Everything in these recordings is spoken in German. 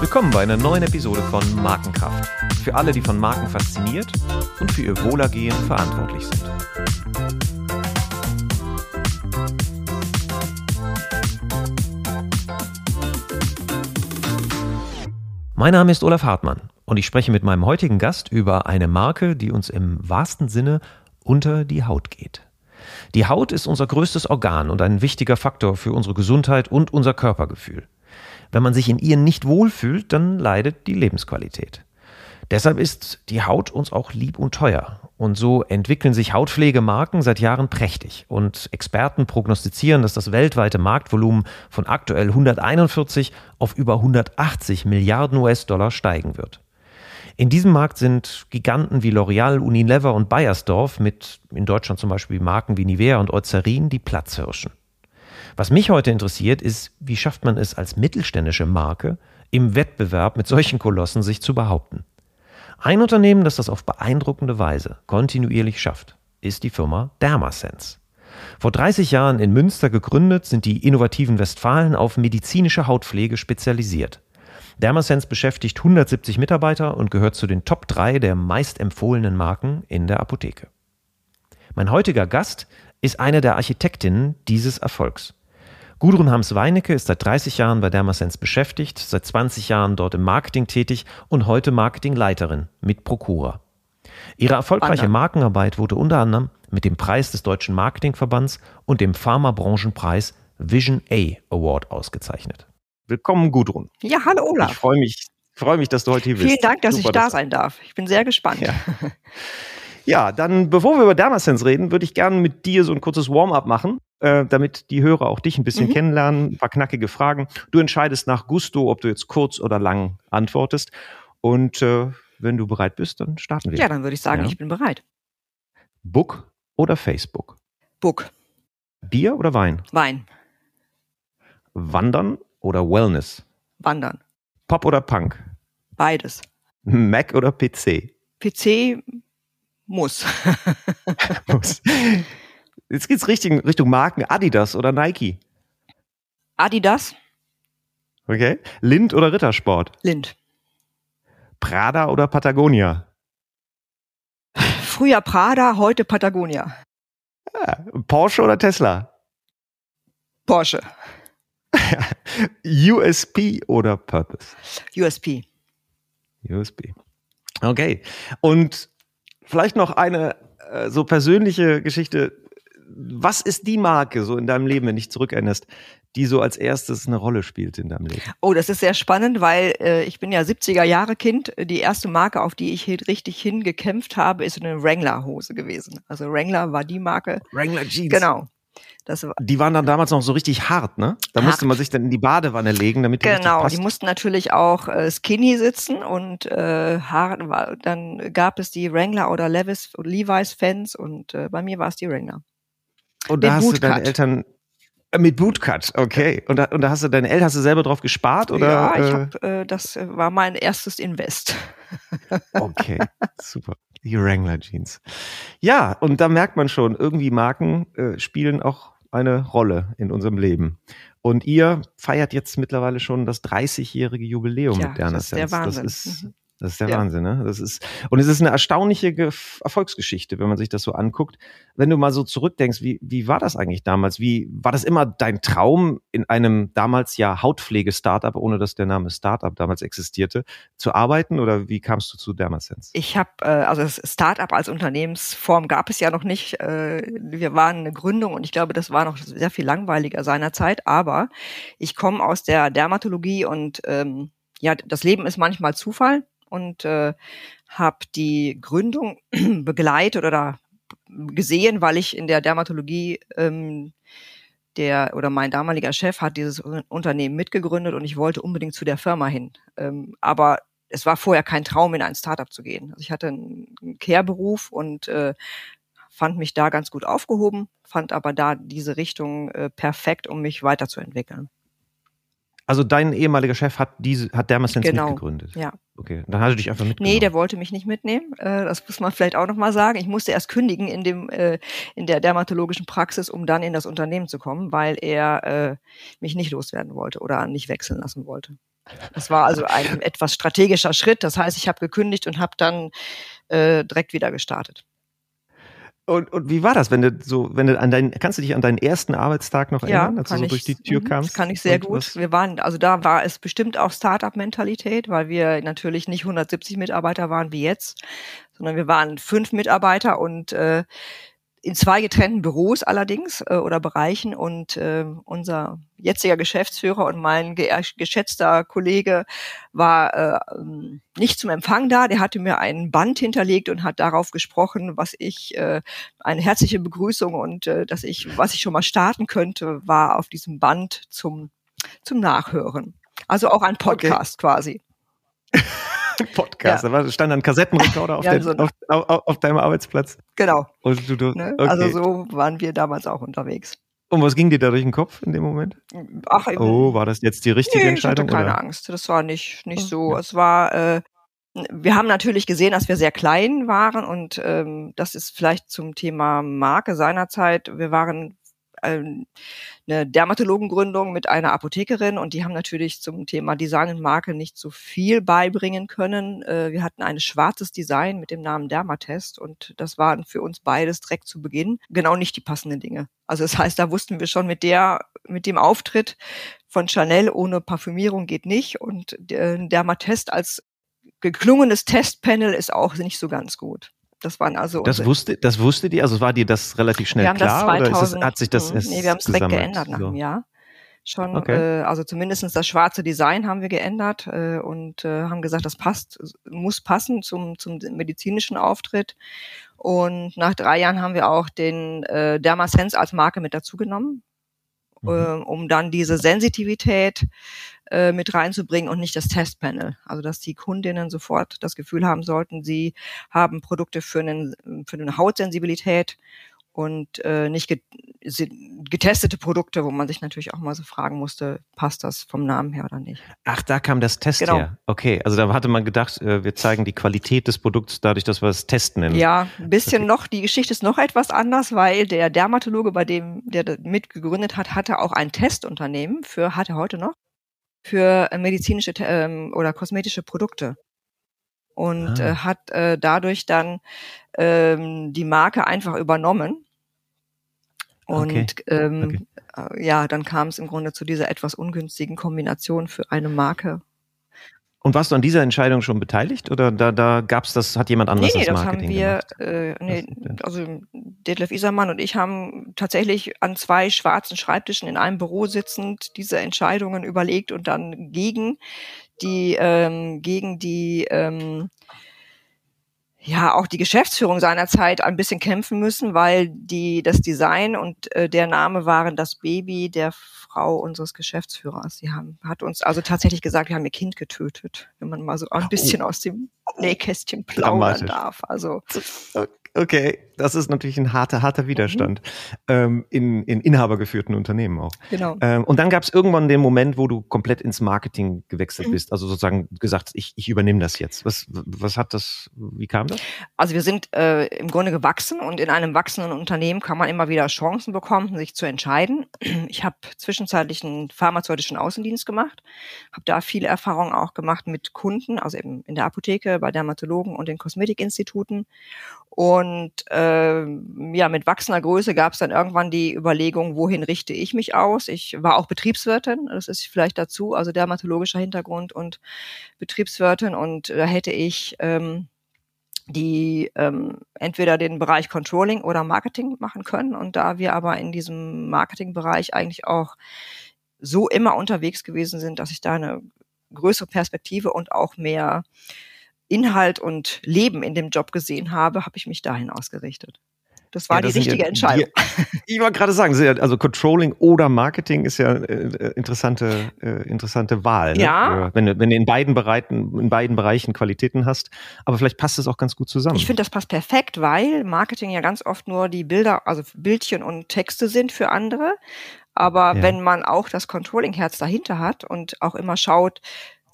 Willkommen bei einer neuen Episode von Markenkraft. Für alle, die von Marken fasziniert und für ihr Wohlergehen verantwortlich sind. Mein Name ist Olaf Hartmann und ich spreche mit meinem heutigen Gast über eine Marke, die uns im wahrsten Sinne unter die Haut geht. Die Haut ist unser größtes Organ und ein wichtiger Faktor für unsere Gesundheit und unser Körpergefühl. Wenn man sich in ihr nicht wohlfühlt, dann leidet die Lebensqualität. Deshalb ist die Haut uns auch lieb und teuer. Und so entwickeln sich Hautpflegemarken seit Jahren prächtig. Und Experten prognostizieren, dass das weltweite Marktvolumen von aktuell 141 auf über 180 Milliarden US-Dollar steigen wird. In diesem Markt sind Giganten wie L'Oreal, Unilever und Bayersdorf mit in Deutschland zum Beispiel Marken wie Nivea und Eucerin die Platzhirschen. Was mich heute interessiert, ist, wie schafft man es als mittelständische Marke im Wettbewerb mit solchen Kolossen sich zu behaupten? Ein Unternehmen, das das auf beeindruckende Weise kontinuierlich schafft, ist die Firma Dermasense. Vor 30 Jahren in Münster gegründet, sind die innovativen Westfalen auf medizinische Hautpflege spezialisiert. Dermasense beschäftigt 170 Mitarbeiter und gehört zu den Top 3 der meist empfohlenen Marken in der Apotheke. Mein heutiger Gast ist eine der Architektinnen dieses Erfolgs. Gudrun Hams-Weinecke ist seit 30 Jahren bei Dermasense beschäftigt, seit 20 Jahren dort im Marketing tätig und heute Marketingleiterin mit Procura. Ihre erfolgreiche Markenarbeit wurde unter anderem mit dem Preis des Deutschen Marketingverbands und dem Pharmabranchenpreis Vision A Award ausgezeichnet. Willkommen, Gudrun. Ja, hallo Olaf. Ich freue mich, freue mich, dass du heute hier bist. Vielen Dank, dass Super, ich da sein darf. Ich bin sehr gespannt. Ja. ja, dann bevor wir über Dermasense reden, würde ich gerne mit dir so ein kurzes Warm-up machen, äh, damit die Hörer auch dich ein bisschen mhm. kennenlernen, ein paar knackige Fragen. Du entscheidest nach Gusto, ob du jetzt kurz oder lang antwortest. Und äh, wenn du bereit bist, dann starten wir. Ja, dann würde ich sagen, ja. ich bin bereit. Book oder Facebook? Book. Bier oder Wein? Wein. Wandern oder Wellness? Wandern. Pop oder Punk? Beides. Mac oder PC? PC muss. muss. Jetzt geht's Richtung, Richtung Marken. Adidas oder Nike? Adidas. Okay. Lind oder Rittersport? Lind. Prada oder Patagonia? Früher Prada, heute Patagonia. Ja. Porsche oder Tesla? Porsche. USP oder Purpose? USP. USP. Okay. Und vielleicht noch eine äh, so persönliche Geschichte. Was ist die Marke so in deinem Leben, wenn du dich zurückerinnerst, die so als erstes eine Rolle spielt in deinem Leben? Oh, das ist sehr spannend, weil äh, ich bin ja 70er Jahre Kind. Die erste Marke, auf die ich richtig hingekämpft habe, ist eine Wrangler Hose gewesen. Also Wrangler war die Marke. Wrangler Jeans. Genau. War die waren dann damals noch so richtig hart, ne? Da hart. musste man sich dann in die Badewanne legen, damit die Genau, die mussten natürlich auch äh, skinny sitzen und äh, hart war, dann gab es die Wrangler oder Levis Levi's Fans und äh, bei mir war es die Wrangler. Und da hast du deine Eltern äh, mit Bootcut, okay. Und da, und da hast du deine Eltern, hast du selber drauf gespart oder? Ja, ich hab, äh, das war mein erstes Invest. okay, super. Die Wrangler Jeans. Ja, und da merkt man schon, irgendwie Marken äh, spielen auch eine Rolle in unserem Leben. Und ihr feiert jetzt mittlerweile schon das 30-jährige Jubiläum ja, mit Derna Das ist der Wahnsinn. Das ist, mhm. Das ist der ja. Wahnsinn, ne? Das ist, und es ist eine erstaunliche Erfolgsgeschichte, wenn man sich das so anguckt. Wenn du mal so zurückdenkst, wie, wie war das eigentlich damals? Wie, war das immer dein Traum, in einem damals ja Hautpflege-Startup, ohne dass der Name Startup damals existierte, zu arbeiten? Oder wie kamst du zu Dermasense? Ich habe, äh, also das Startup als Unternehmensform gab es ja noch nicht. Äh, wir waren eine Gründung und ich glaube, das war noch sehr viel langweiliger seinerzeit. Aber ich komme aus der Dermatologie und ähm, ja, das Leben ist manchmal Zufall und äh, habe die Gründung begleitet oder gesehen, weil ich in der Dermatologie ähm, der oder mein damaliger Chef hat dieses Unternehmen mitgegründet und ich wollte unbedingt zu der Firma hin. Ähm, aber es war vorher kein Traum, in ein Startup zu gehen. Also ich hatte einen Care-Beruf und äh, fand mich da ganz gut aufgehoben, fand aber da diese Richtung äh, perfekt, um mich weiterzuentwickeln. Also dein ehemaliger Chef hat diese, hat Dermasens Genau. mitgegründet. Ja. Okay, dann hat er dich einfach mitgenommen. Nee, der wollte mich nicht mitnehmen. Äh, das muss man vielleicht auch nochmal sagen. Ich musste erst kündigen in dem äh, in der dermatologischen Praxis, um dann in das Unternehmen zu kommen, weil er äh, mich nicht loswerden wollte oder nicht wechseln lassen wollte. Das war also ein etwas strategischer Schritt. Das heißt, ich habe gekündigt und habe dann direkt wieder gestartet. Und, und wie war das, wenn du so, wenn du an deinen, kannst du dich an deinen ersten Arbeitstag noch Ja, erinnern, als du so ich, durch die Tür mhm, kamst? Das kann ich sehr gut. was- Wir waren, also da war es bestimmt auch Startup-Mentalität, weil wir natürlich nicht 170 Mitarbeiter waren wie jetzt, sondern wir waren fünf Mitarbeiter und äh, in zwei getrennten Büros allerdings äh, oder Bereichen und äh, unser jetziger Geschäftsführer und mein ge geschätzter Kollege war äh, ähm, nicht zum Empfang da. Der hatte mir ein Band hinterlegt und hat darauf gesprochen, was ich äh, eine herzliche Begrüßung und äh, dass ich was ich schon mal starten könnte, war auf diesem Band zum zum Nachhören. Also auch ein Podcast quasi. Podcast, da war, stand ein Kassettenrekorder auf, Ja, so auf, auf, auf deinem Arbeitsplatz. Genau. Du, du, Ne? okay. Also so waren wir damals auch unterwegs. Und was ging dir da durch den Kopf in dem Moment? Ach, Oh, war das jetzt die richtige nee, Entscheidung? Ich hatte keine oder? Angst. Das war nicht, nicht so. Ja. Es war, äh, wir haben natürlich gesehen, dass wir sehr klein waren und ähm, das ist vielleicht zum Thema Marke seinerzeit. Wir waren eine Dermatologengründung mit einer Apothekerin und die haben natürlich zum Thema Design und Marke nicht so viel beibringen können. Äh, wir hatten ein schwarzes Design mit dem Namen Dermatest und das waren für uns beides direkt zu Beginn genau nicht die passenden Dinge. Also das heißt, da wussten wir schon mit der, mit dem Auftritt von Chanel ohne Parfümierung geht nicht und der Dermatest als geklungenes Testpanel ist auch nicht so ganz gut. Das waren also Das wusste, das wusste die, also war dir das relativ schnell wir haben klar das oder 2000, ist das, hat sich das hm, erst nee, wir haben es direkt geändert nach So. einem Jahr. Schon, Okay. äh, also zumindestens das schwarze Design haben wir geändert äh, und äh, haben gesagt, das passt, muss passen zum, zum medizinischen Auftritt. Und nach drei Jahren haben wir auch den äh, Dermasense als Marke mit dazugenommen, Mhm. äh, um dann diese Sensitivität äh, mit reinzubringen und nicht das Testpanel. Also dass die Kundinnen sofort das Gefühl haben sollten, sie haben Produkte für, einen, für eine Hautsensibilität und äh, nicht getestete Produkte, wo man sich natürlich auch mal so fragen musste, passt das vom Namen her oder nicht. Ach, da kam das Test Genau. her. Okay, also da hatte man gedacht, äh, wir zeigen die Qualität des Produkts dadurch, dass wir es Test nennen. Ja, ein bisschen noch, die Geschichte ist noch etwas anders, weil der Dermatologe, bei dem der mitgegründet hat, hatte auch ein Testunternehmen für, hat er heute noch, für äh, medizinische ähm, oder kosmetische Produkte. Und Ah. äh, hat äh, dadurch dann ähm, die Marke einfach übernommen. Und ähm, äh, ja, dann kam es im Grunde zu dieser etwas ungünstigen Kombination für eine Marke. Und warst du an dieser Entscheidung schon beteiligt oder da, da gab's das, hat jemand anders nee, nee, das das haben Marketing wir, gemacht? äh, nee, Das- also Detlef Isermann und ich haben tatsächlich an zwei schwarzen Schreibtischen in einem Büro sitzend diese Entscheidungen überlegt und dann gegen die, ähm, gegen die, ähm, ja, auch die Geschäftsführung seinerzeit ein bisschen kämpfen müssen, weil die, das Design und äh, der Name waren das Baby der Frau unseres Geschäftsführers. Sie haben, hat uns also tatsächlich gesagt, wir haben ihr Kind getötet, wenn man mal so ein bisschen aus dem Nähkästchen plaudern darf. Also, Okay, das ist natürlich ein harter, harter Widerstand Mhm. ähm, in, in inhabergeführten Unternehmen auch. genau. Ähm, und dann gab's irgendwann den Moment, wo du komplett ins Marketing gewechselt Mhm. bist, also sozusagen gesagt, ich, ich übernehme das jetzt. Was, was hat das, wie kam das? Also wir sind äh, im Grunde gewachsen und in einem wachsenden Unternehmen kann man immer wieder Chancen bekommen, sich zu entscheiden. Ich habe zwischenzeitlich einen pharmazeutischen Außendienst gemacht, habe da viele Erfahrungen auch gemacht mit Kunden, also eben in der Apotheke, bei Dermatologen und den Kosmetikinstituten. Und äh, ja, mit wachsender Größe gab es dann irgendwann die Überlegung, wohin richte ich mich aus? Ich war auch Betriebswirtin, das ist vielleicht dazu, also dermatologischer Hintergrund und Betriebswirtin und da hätte ich ähm, die ähm, entweder den Bereich Controlling oder Marketing machen können. Und da wir aber in diesem Marketingbereich eigentlich auch so immer unterwegs gewesen sind, dass ich da eine größere Perspektive und auch mehr Inhalt und Leben in dem Job gesehen habe, habe ich mich dahin ausgerichtet. Das war Ja, die das sind richtige ja Entscheidung. Die, ich wollte gerade sagen, also Controlling oder Marketing ist ja äh, äh, interessante, äh, interessante Wahl. Ne? Ja. Wenn du, wenn du in beiden Bereichen, in beiden Bereichen Qualitäten hast. Aber vielleicht passt es auch ganz gut zusammen. Ich finde, das passt perfekt, weil Marketing ja ganz oft nur die Bilder, also Bildchen und Texte sind für andere. Aber ja. wenn man auch das Controlling-Herz dahinter hat und auch immer schaut,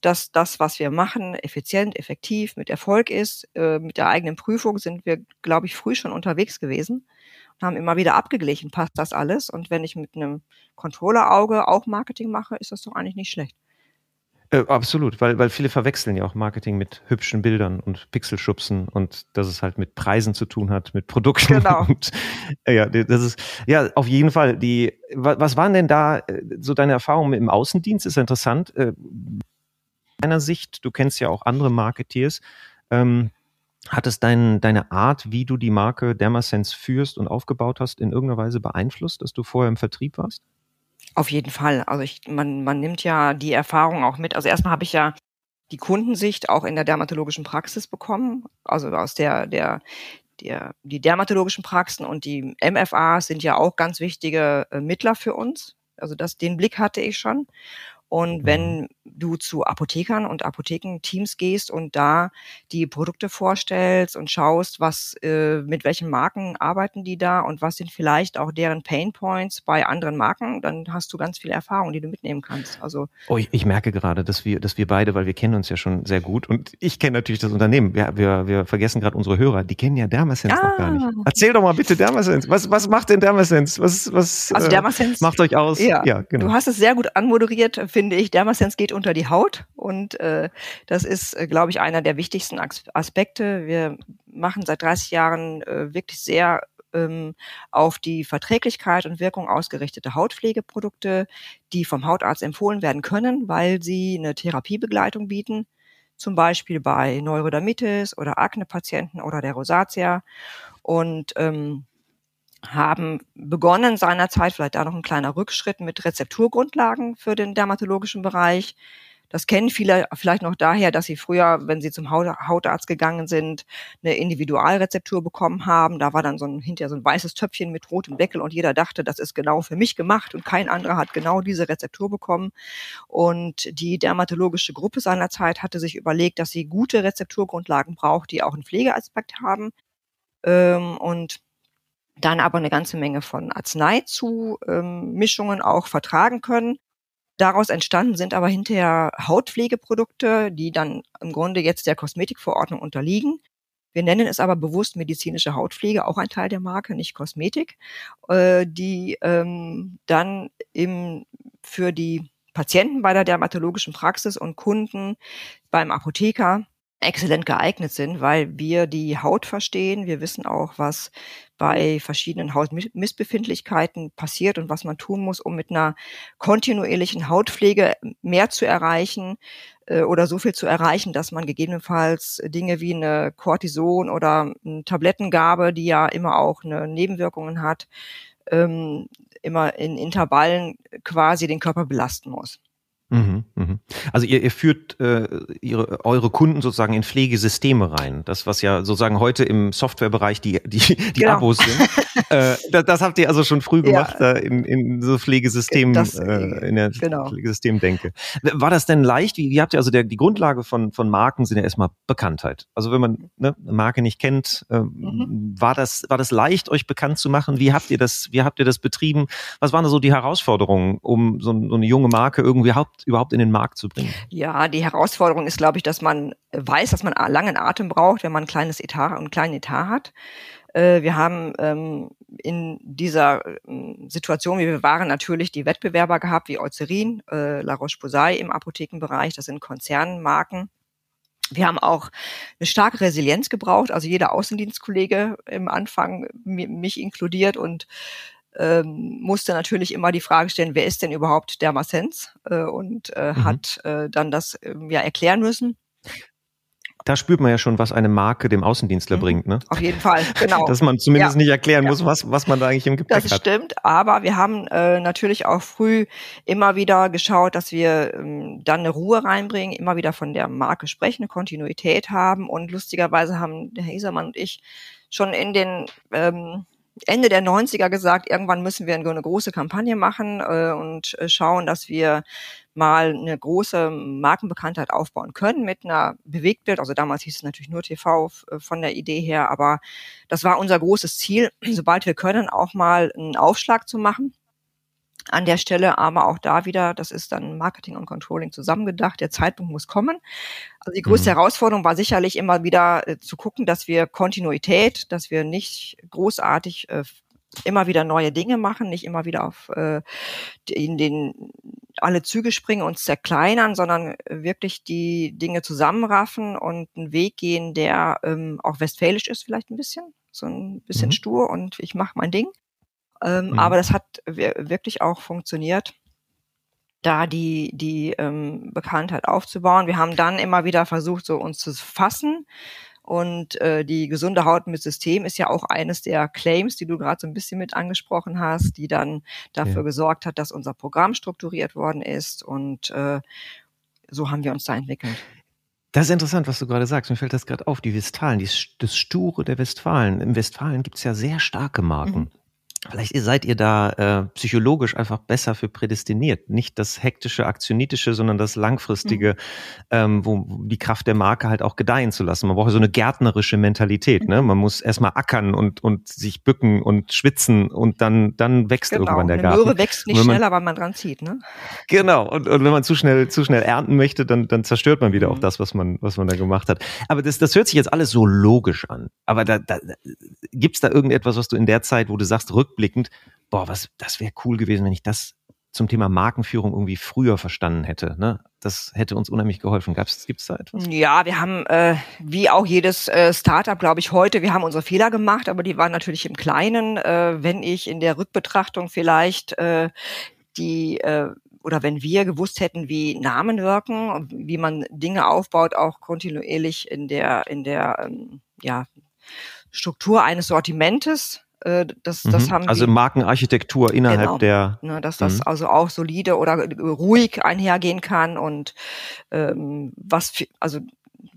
dass das, was wir machen, effizient, effektiv, mit Erfolg ist, äh, mit der eigenen Prüfung sind wir, glaube ich, früh schon unterwegs gewesen und haben immer wieder abgeglichen, passt das alles? Und wenn ich mit einem Controller-Auge auch Marketing mache, ist das doch eigentlich nicht schlecht. Äh, absolut, weil, weil viele verwechseln ja auch Marketing mit hübschen Bildern und Pixelschubsen und dass es halt mit Preisen zu tun hat, mit Produkten. Genau. Und, äh, ja, das ist, ja, auf jeden Fall. Die, was waren denn da äh, so deine Erfahrungen im Außendienst? Ist interessant. Deiner Sicht, du kennst ja auch andere Marketeers, ähm, hat es dein, deine Art, wie du die Marke Dermasense führst und aufgebaut hast, in irgendeiner Weise beeinflusst, dass du vorher im Vertrieb warst? Auf jeden Fall. Also ich, man, man nimmt ja die Erfahrung auch mit. Also erstmal habe ich ja die Kundensicht auch in der dermatologischen Praxis bekommen. Also aus der, der, der, die dermatologischen Praxen und die MFAs sind ja auch ganz wichtige äh, Mittler für uns. Also das, den Blick hatte ich schon. Und wenn mhm. du zu Apothekern und Apothekenteams gehst und da die Produkte vorstellst und schaust, was äh, mit welchen Marken arbeiten die da und was sind vielleicht auch deren Pain Points bei anderen Marken, dann hast du ganz viel Erfahrung, die du mitnehmen kannst. Also oh, ich, ich merke gerade, dass wir, dass wir beide, weil wir kennen uns ja schon sehr gut und ich kenne natürlich das Unternehmen. Wir, wir, wir vergessen gerade unsere Hörer, die kennen ja Dermasense ah. noch gar nicht. Ah. Erzähl doch mal bitte Dermasense. Was, was macht denn Dermasense? Was, was also Dermasense, äh, macht euch aus? Ja, ja, genau. Du hast es sehr gut anmoderiert finde ich, Dermasense geht unter die Haut und äh, das ist, äh, glaube ich, einer der wichtigsten Aspekte. Wir machen seit 30 Jahren äh, wirklich sehr ähm, auf die Verträglichkeit und Wirkung ausgerichtete Hautpflegeprodukte, die vom Hautarzt empfohlen werden können, weil sie eine Therapiebegleitung bieten, zum Beispiel bei Neurodermitis oder Akne-Patienten oder der Rosatia. Und ähm, haben begonnen seinerzeit, vielleicht da noch ein kleiner Rückschritt mit Rezepturgrundlagen für den dermatologischen Bereich. Das kennen viele vielleicht noch daher, dass sie früher, wenn sie zum Hautarzt gegangen sind, eine Individualrezeptur bekommen haben. Da war dann so ein, hinterher so ein weißes Töpfchen mit rotem Deckel und jeder dachte, das ist genau für mich gemacht und kein anderer hat genau diese Rezeptur bekommen. Und die dermatologische Gruppe seinerzeit hatte sich überlegt, dass sie gute Rezepturgrundlagen braucht, die auch einen Pflegeaspekt haben. Ähm, und dann aber eine ganze Menge von Arzneizumischungen ähm, auch vertragen können. Daraus entstanden sind aber hinterher Hautpflegeprodukte, die dann im Grunde jetzt der Kosmetikverordnung unterliegen. Wir nennen es aber bewusst medizinische Hautpflege, auch ein Teil der Marke, nicht Kosmetik, äh, die ähm, dann im, für die Patienten bei der dermatologischen Praxis und Kunden beim Apotheker exzellent geeignet sind, weil wir die Haut verstehen. Wir wissen auch, was bei verschiedenen Hautmissbefindlichkeiten passiert und was man tun muss, um mit einer kontinuierlichen Hautpflege mehr zu erreichen äh, oder so viel zu erreichen, dass man gegebenenfalls Dinge wie eine Cortison oder eine Tablettengabe, die ja immer auch eine Nebenwirkungen hat, ähm, immer in Intervallen quasi den Körper belasten muss. Mhm, mhm. Also ihr, ihr führt äh, ihre, eure Kunden sozusagen in Pflegesysteme rein. Das, was ja sozusagen heute im Softwarebereich die, die, die genau. Abos sind. äh, das, das, habt ihr also schon früh gemacht ja. äh, in, in so Pflegesystemen, das, äh, in der genau. Pflegesystemdenke. War das denn leicht? Wie, wie habt ihr also der, die Grundlage von, von Marken sind ja erstmal Bekanntheit. Also wenn man ne, eine Marke nicht kennt, äh, mhm. war, das, war das leicht, euch bekannt zu machen? Wie habt ihr das, wie habt ihr das betrieben? Was waren da so die Herausforderungen, um so, so eine junge Marke irgendwie haupt überhaupt in den Markt zu bringen? Ja, die Herausforderung ist, glaube ich, dass man weiß, dass man langen Atem braucht, wenn man ein kleines Etat, einen kleinen Etat hat. Äh, wir haben ähm, in dieser ähm, Situation, wie wir waren, natürlich die Wettbewerber gehabt, wie Eucerin, äh, La Roche-Posay im Apothekenbereich, das sind Konzernmarken. Wir haben auch eine starke Resilienz gebraucht, also jeder Außendienstkollege im Anfang, mich inkludiert und ähm, musste natürlich immer die Frage stellen, wer ist denn überhaupt der Massens? Äh, und äh, mhm. hat äh, dann das äh, ja erklären müssen. Da spürt man ja schon, was eine Marke dem Außendienstler mhm. bringt, ne? Auf jeden Fall, genau. Dass man zumindest ja. nicht erklären ja. muss, was, was man da eigentlich im Gepäck hat. Das stimmt, aber wir haben äh, natürlich auch früh immer wieder geschaut, dass wir ähm, dann eine Ruhe reinbringen, immer wieder von der Marke sprechen, eine Kontinuität haben und lustigerweise haben der Herr Isermann und ich schon in den ähm, Ende der 90er gesagt, irgendwann müssen wir eine große Kampagne machen äh, und äh, schauen, dass wir mal eine große Markenbekanntheit aufbauen können mit einer Bewegtbild. Also damals hieß es natürlich nur TV äh, von der Idee her, aber das war unser großes Ziel, sobald wir können, auch mal einen Aufschlag zu machen an der Stelle, aber auch da wieder, das ist dann Marketing und Controlling zusammengedacht. Der Zeitpunkt muss kommen. Also die größte mhm. Herausforderung war sicherlich immer wieder äh, zu gucken, dass wir Kontinuität, dass wir nicht großartig äh, immer wieder neue Dinge machen, nicht immer wieder auf äh, in den alle Züge springen und zerkleinern, sondern wirklich die Dinge zusammenraffen und einen Weg gehen, der ähm, auch westfälisch ist, vielleicht ein bisschen, so ein bisschen mhm. stur und ich mache mein Ding. Ähm, mhm. Aber das hat wirklich auch funktioniert da die, die ähm, Bekanntheit aufzubauen. Wir haben dann immer wieder versucht, so uns zu fassen, und äh, die gesunde Haut mit System ist ja auch eines der Claims, die du gerade so ein bisschen mit angesprochen hast, die dann dafür ja. gesorgt hat, dass unser Programm strukturiert worden ist. Und äh, so haben wir uns da entwickelt. Das ist interessant, was du gerade sagst. Mir fällt das gerade auf. Die Westfalen, die, das Sture der Westfalen. Im Westfalen gibt es ja sehr starke Marken. Mhm. Vielleicht seid ihr da äh, psychologisch einfach besser für prädestiniert. Nicht das hektische, aktionitische, sondern das langfristige, mhm. ähm, wo die Kraft der Marke halt auch gedeihen zu lassen. Man braucht so eine gärtnerische Mentalität. Ne? Man muss erstmal ackern und, und sich bücken und schwitzen und dann, dann wächst genau. irgendwann der Garten. Möhre wächst nicht schneller, weil man dran zieht. Ne? Genau. Und, und wenn man zu schnell, zu schnell ernten möchte, dann, dann zerstört man wieder mhm. auch das, was man, was man da gemacht hat. Aber das, das hört sich jetzt alles so logisch an. Aber da, da, gibt es da irgendetwas, was du in der Zeit, wo du sagst, rück rückblickend, boah, was, das wäre cool gewesen, wenn ich das zum Thema Markenführung irgendwie früher verstanden hätte. Ne? Das hätte uns unheimlich geholfen. Gibt es da etwas? Ja, wir haben, äh, wie auch jedes äh, Startup, glaube ich, heute, wir haben unsere Fehler gemacht, aber die waren natürlich im Kleinen. Äh, wenn ich in der Rückbetrachtung vielleicht äh, die äh, oder wenn wir gewusst hätten, wie Namen wirken, wie man Dinge aufbaut, auch kontinuierlich in der in der ähm, ja, Struktur eines Sortimentes, das, das mhm. haben also die, Markenarchitektur innerhalb genau, der. Ne, dass das mhm. also auch solide oder ruhig einhergehen kann und ähm, was für, also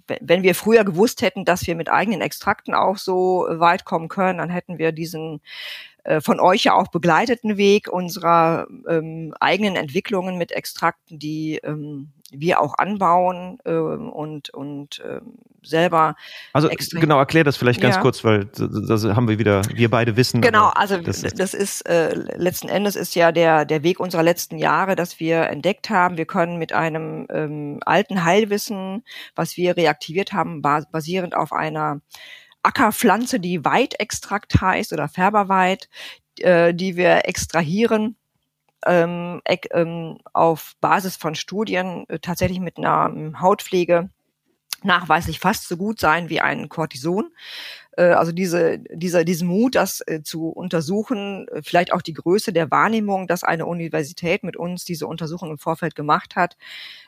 wenn wir früher gewusst hätten, dass wir mit eigenen Extrakten auch so weit kommen können, dann hätten wir diesen äh, von euch ja auch begleiteten Weg unserer ähm, eigenen Entwicklungen mit Extrakten, die ähm, wir auch anbauen äh, und, und äh, selber. Also genau, erklär das vielleicht ganz ja. kurz, weil das haben wir wieder, wir beide wissen. Genau, also das ist, das ist äh, letzten Endes ist ja der, der Weg unserer letzten Jahre, dass wir entdeckt haben, wir können mit einem ähm, alten Heilwissen, was wir reaktiviert haben, basierend auf einer Ackerpflanze, die Weidextrakt heißt oder Färberweid, äh, die wir extrahieren ähm, ähm, auf Basis von Studien äh, tatsächlich mit einer ähm, Hautpflege nachweislich fast so gut sein wie ein Cortison. Äh, also diese, dieser, diesen Mut, das äh, zu untersuchen, äh, vielleicht auch die Größe der Wahrnehmung, dass eine Universität mit uns diese Untersuchung im Vorfeld gemacht hat,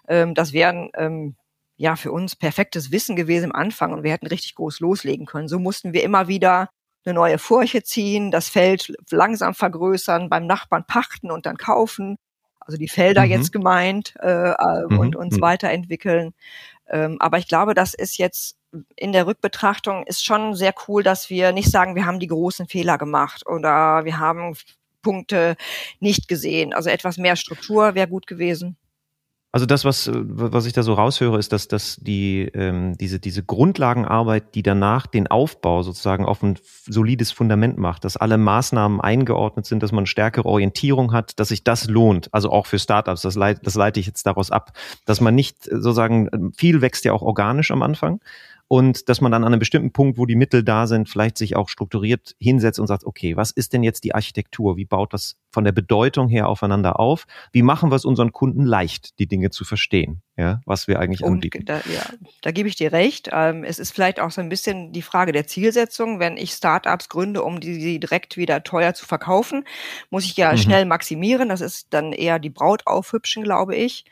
ähm, das wären ähm, ja für uns perfektes Wissen gewesen im Anfang und wir hätten richtig groß loslegen können. So mussten wir immer wieder eine neue Furche ziehen, das Feld langsam vergrößern, beim Nachbarn pachten und dann kaufen. Also die Felder mhm. jetzt gemeint äh, äh mhm. und uns mhm. weiterentwickeln. Ähm, aber ich glaube, das ist jetzt in der Rückbetrachtung ist schon sehr cool, dass wir nicht sagen, wir haben die großen Fehler gemacht oder wir haben Punkte nicht gesehen. Also etwas mehr Struktur wäre gut gewesen. Also das, was, was ich da so raushöre, ist, dass, dass die, ähm, diese, diese Grundlagenarbeit, die danach den Aufbau sozusagen auf ein solides Fundament macht, dass alle Maßnahmen eingeordnet sind, dass man stärkere Orientierung hat, dass sich das lohnt. Also auch für Startups, das, leite, das leite ich jetzt daraus ab, dass man nicht sozusagen, viel wächst ja auch organisch am Anfang und dass man dann an einem bestimmten Punkt, wo die Mittel da sind, vielleicht sich auch strukturiert hinsetzt und sagt, okay, was ist denn jetzt die Architektur? Wie baut das von der Bedeutung her aufeinander auf? Wie machen wir es unseren Kunden leicht, die Dinge zu verstehen, ja, was wir eigentlich und anbieten? Da, ja, da gebe ich dir recht. Ähm, es ist vielleicht auch so ein bisschen die Frage der Zielsetzung. Wenn ich Startups gründe, um die, die direkt wieder teuer zu verkaufen, muss ich ja mhm. schnell maximieren. Das ist dann eher die Braut aufhübschen, glaube ich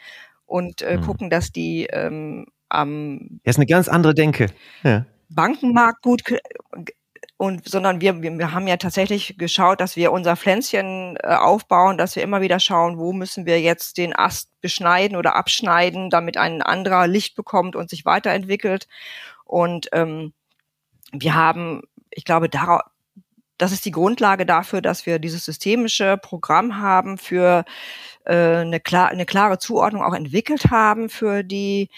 und äh, mhm. gucken, dass die ähm, am Das ist eine ganz andere Denke. Ja. Bankenmarkt gut und sondern wir, wir haben ja tatsächlich geschaut, dass wir unser Pflänzchen äh, aufbauen, dass wir immer wieder schauen, wo müssen wir jetzt den Ast beschneiden oder abschneiden, damit ein anderer Licht bekommt und sich weiterentwickelt. Und ähm, wir haben, ich glaube, darauf, das ist die Grundlage dafür, dass wir dieses systemische Programm haben für äh, eine, klar, eine klare Zuordnung auch entwickelt haben für die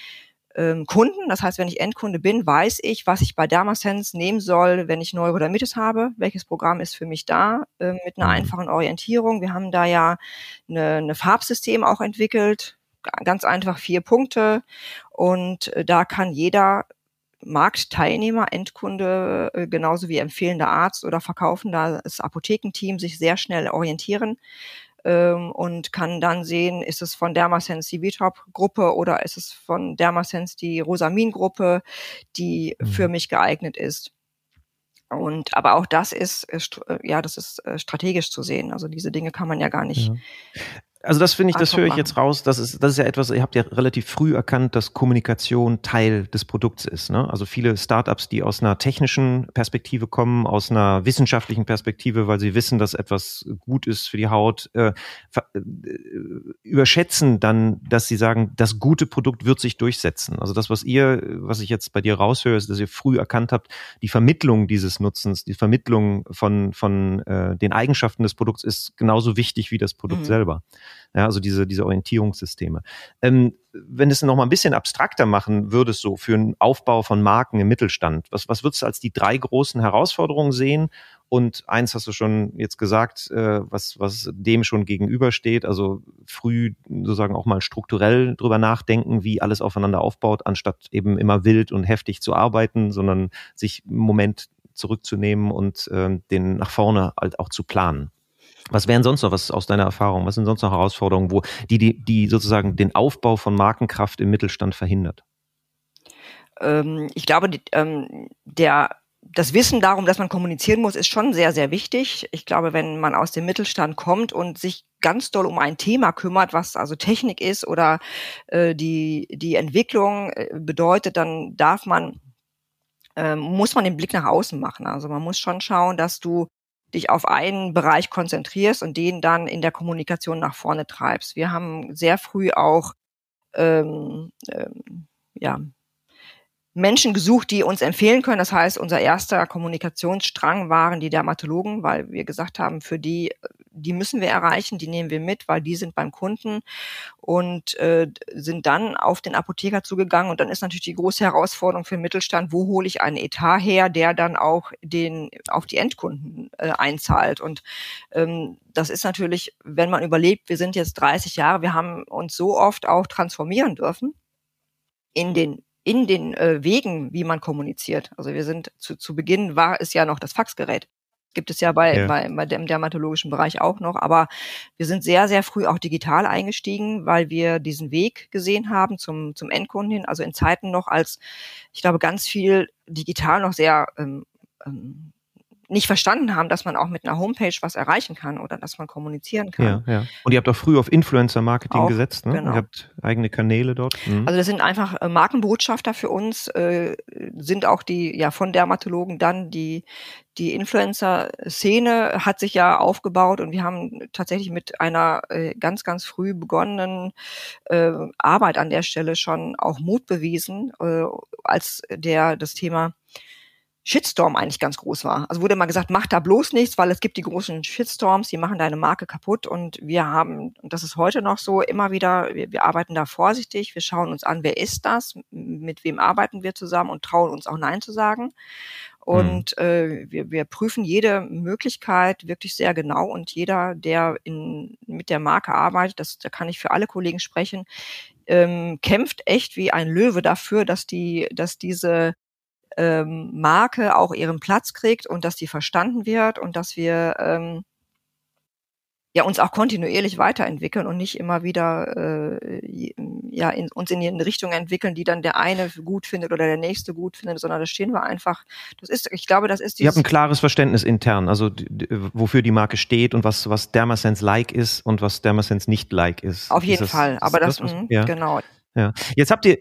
ähm, Kunden. Das heißt, wenn ich Endkunde bin, weiß ich, was ich bei Dermasense nehmen soll, wenn ich Neurodermitis habe. Welches Programm ist für mich da äh, mit einer mhm. einfachen Orientierung. Wir haben da ja eine, eine Farbsystem auch entwickelt. Ganz einfach vier Punkte. Und äh, da kann jeder Marktteilnehmer, Endkunde, äh, genauso wie empfehlender Arzt oder verkaufender das Apothekenteam sich sehr schnell orientieren ähm, und kann dann sehen, ist es von Dermasense die Vitrop-Gruppe oder ist es von Dermasense die Rosamin-Gruppe, die mhm. für mich geeignet ist. Und aber auch das ist äh, ja, das ist äh, strategisch zu sehen. Also diese Dinge kann man ja gar nicht ja. Also das finde ich, das höre ich jetzt raus. Das ist, das ist ja etwas, ihr habt ja relativ früh erkannt, dass Kommunikation Teil des Produkts ist. Ne? Also viele Startups, die aus einer technischen Perspektive kommen, aus einer wissenschaftlichen Perspektive, weil sie wissen, dass etwas gut ist für die Haut, äh, äh, überschätzen dann, dass sie sagen, das gute Produkt wird sich durchsetzen. Also das, was ihr, was ich jetzt bei dir raushöre, ist, dass ihr früh erkannt habt, die Vermittlung dieses Nutzens, die Vermittlung von, von äh, den Eigenschaften des Produkts ist genauso wichtig wie das Produkt mhm. selber. Ja, also diese, diese Orientierungssysteme. Ähm, wenn du es noch mal ein bisschen abstrakter machen würdest, so für einen Aufbau von Marken im Mittelstand, was, was würdest du als die drei großen Herausforderungen sehen? Und eins hast du schon jetzt gesagt, äh, was, was dem schon gegenübersteht, also früh sozusagen auch mal strukturell drüber nachdenken, wie alles aufeinander aufbaut, anstatt eben immer wild und heftig zu arbeiten, sondern sich im Moment zurückzunehmen und äh, den nach vorne halt auch zu planen. Was wären sonst noch, was aus deiner Erfahrung, was sind sonst noch Herausforderungen, wo die, die, die sozusagen den Aufbau von Markenkraft im Mittelstand verhindert? Ähm, ich glaube, die, ähm, der das Wissen darum, dass man kommunizieren muss, ist schon sehr, sehr wichtig. Ich glaube, wenn man aus dem Mittelstand kommt und sich ganz doll um ein Thema kümmert, was also Technik ist oder äh, die, die Entwicklung äh, bedeutet, dann darf man, äh, muss man den Blick nach außen machen. Also man muss schon schauen, dass du dich auf einen Bereich konzentrierst und den dann in der Kommunikation nach vorne treibst. Wir haben sehr früh auch ähm, ähm, ja, Menschen gesucht, die uns empfehlen können. Das heißt, unser erster Kommunikationsstrang waren die Dermatologen, weil wir gesagt haben, für die, die müssen wir erreichen, die nehmen wir mit, weil die sind beim Kunden und äh, sind dann auf den Apotheker zugegangen. Und dann ist natürlich die große Herausforderung für den Mittelstand, wo hole ich einen Etat her, der dann auch den auf die Endkunden äh, einzahlt. Und ähm, das ist natürlich, wenn man überlebt, wir sind jetzt 30 Jahre, wir haben uns so oft auch transformieren dürfen in den in den äh, Wegen, wie man kommuniziert. Also wir sind zu, zu Beginn war es ja noch das Faxgerät. Gibt es ja bei, ja. bei, bei dem dermatologischen Bereich auch noch. Aber wir sind sehr, sehr früh auch digital eingestiegen, weil wir diesen Weg gesehen haben zum, zum Endkunden hin. Also in Zeiten noch, als ich glaube, ganz viel digital noch sehr ähm, ähm, nicht verstanden haben, dass man auch mit einer Homepage was erreichen kann oder dass man kommunizieren kann. Ja, ja. Und ihr habt auch früh auf Influencer-Marketing gesetzt, ne? Genau. Ihr habt eigene Kanäle dort. Mhm. Also das sind einfach äh, Markenbotschafter für uns, äh, sind auch die, ja, von Dermatologen dann die, die Influencer-Szene hat sich ja aufgebaut und wir haben tatsächlich mit einer äh, ganz, ganz früh begonnenen äh, Arbeit an der Stelle schon auch Mut bewiesen, äh, als der das Thema Shitstorm eigentlich ganz groß war. Also wurde immer gesagt, mach da bloß nichts, weil es gibt die großen Shitstorms, die machen deine Marke kaputt. Und wir haben, und das ist heute noch so, immer wieder, wir, wir arbeiten da vorsichtig, wir schauen uns an, wer ist das, mit wem arbeiten wir zusammen und trauen uns auch Nein zu sagen. Und mhm. äh, wir, wir prüfen jede Möglichkeit wirklich sehr genau und jeder, der in, mit der Marke arbeitet, das, da kann ich für alle Kollegen sprechen, ähm, kämpft echt wie ein Löwe dafür, dass die, dass diese ähm, Marke auch ihren Platz kriegt und dass die verstanden wird und dass wir ähm, ja uns auch kontinuierlich weiterentwickeln und nicht immer wieder äh, ja in, uns in eine Richtung entwickeln, die dann der eine gut findet oder der nächste gut findet, sondern da stehen wir einfach. Das ist, ich glaube, das ist. Ihr habt ein klares Verständnis intern, also wofür die Marke steht und was was Dermasense like ist und was Dermasense nicht like ist. Auf jeden das, Fall, aber das, das was, mh, ja. genau. Ja. Jetzt habt ihr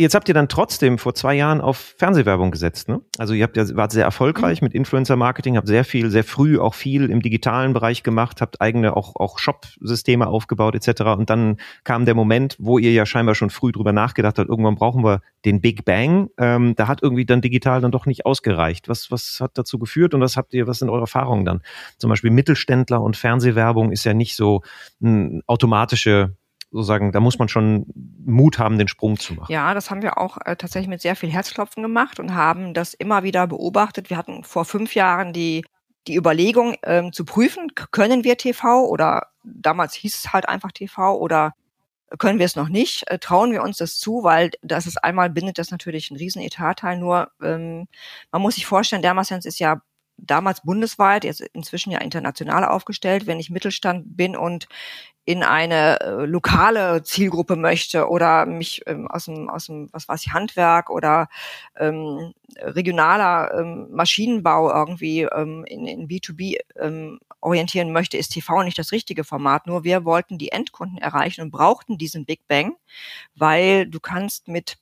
Jetzt habt ihr dann trotzdem vor zwei Jahren auf Fernsehwerbung gesetzt, ne? Also ihr habt ja, wart sehr erfolgreich mhm. mit Influencer-Marketing, habt sehr viel, sehr früh auch viel im digitalen Bereich gemacht, habt eigene auch, auch Shop-Systeme aufgebaut etc. Und dann kam der Moment, wo ihr ja scheinbar schon früh drüber nachgedacht habt, irgendwann brauchen wir den Big Bang. Ähm, da hat irgendwie dann digital dann doch nicht ausgereicht. Was, was hat dazu geführt und was habt ihr, was sind eure Erfahrungen dann? Zum Beispiel Mittelständler und Fernsehwerbung ist ja nicht so eine automatische sozusagen, da muss man schon Mut haben, den Sprung zu machen. Ja, das haben wir auch äh, tatsächlich mit sehr viel Herzklopfen gemacht und haben das immer wieder beobachtet. Wir hatten vor fünf Jahren die die Überlegung ähm, zu prüfen, können wir TV oder damals hieß es halt einfach TV oder können wir es noch nicht, äh, trauen wir uns das zu, weil das ist einmal bindet das natürlich einen riesen Etatteil, nur ähm, man muss sich vorstellen, Dermasens ist ja damals bundesweit, jetzt inzwischen ja international aufgestellt. Wenn ich Mittelstand bin und in eine äh, lokale Zielgruppe möchte oder mich ähm, aus dem, aus dem, was weiß ich, Handwerk oder ähm, regionaler ähm, Maschinenbau irgendwie ähm, in, in B2B ähm, orientieren möchte, ist TV nicht das richtige Format. Nur wir wollten die Endkunden erreichen und brauchten diesen Big Bang, weil du kannst mit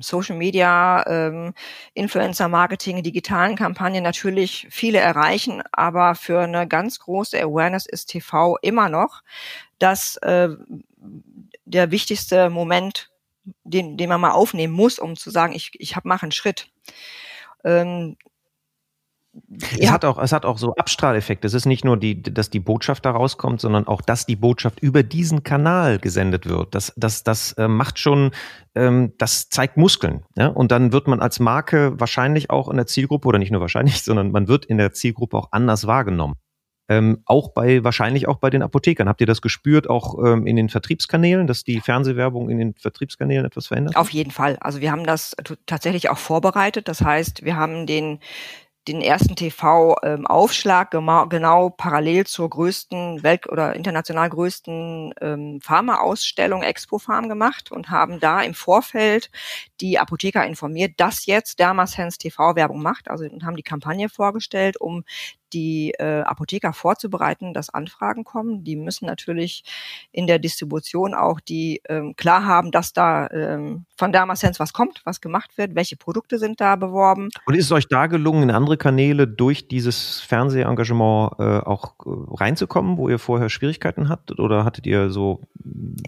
Social Media, ähm, Influencer Marketing, digitalen Kampagnen natürlich viele erreichen, aber für eine ganz große Awareness ist TV immer noch das äh, der wichtigste Moment, den, den man mal aufnehmen muss, um zu sagen, ich, ich hab, mache einen Schritt. Ähm, es ja. hat auch, es hat auch so Abstrahleffekte. Es ist nicht nur die, dass die Botschaft da rauskommt, sondern auch, dass die Botschaft über diesen Kanal gesendet wird. Das, das, das äh, macht schon, ähm, das zeigt Muskeln. Ja? Und dann wird man als Marke wahrscheinlich auch in der Zielgruppe oder nicht nur wahrscheinlich, sondern man wird in der Zielgruppe auch anders wahrgenommen. Ähm, auch bei, wahrscheinlich auch bei den Apothekern. Habt ihr das gespürt, auch ähm, in den Vertriebskanälen, dass die Fernsehwerbung in den Vertriebskanälen etwas verändert? Auf jeden Fall. Also wir haben das tatsächlich auch vorbereitet. Das heißt, wir haben den den ersten TV-Aufschlag ähm, genau parallel zur größten Welt- oder international größten ähm, Pharma-Ausstellung Expo Farm gemacht und haben da im Vorfeld die Apotheker informiert, dass jetzt Dermasense TV-Werbung macht, also und haben die Kampagne vorgestellt, um die äh, Apotheker vorzubereiten, dass Anfragen kommen. Die müssen natürlich in der Distribution auch die ähm, klar haben, dass da ähm, von Dermasense was kommt, was gemacht wird, welche Produkte sind da beworben. Und ist es euch da gelungen, in andere Kanäle durch dieses Fernsehengagement äh, auch äh, reinzukommen, wo ihr vorher Schwierigkeiten hattet? Oder hattet ihr so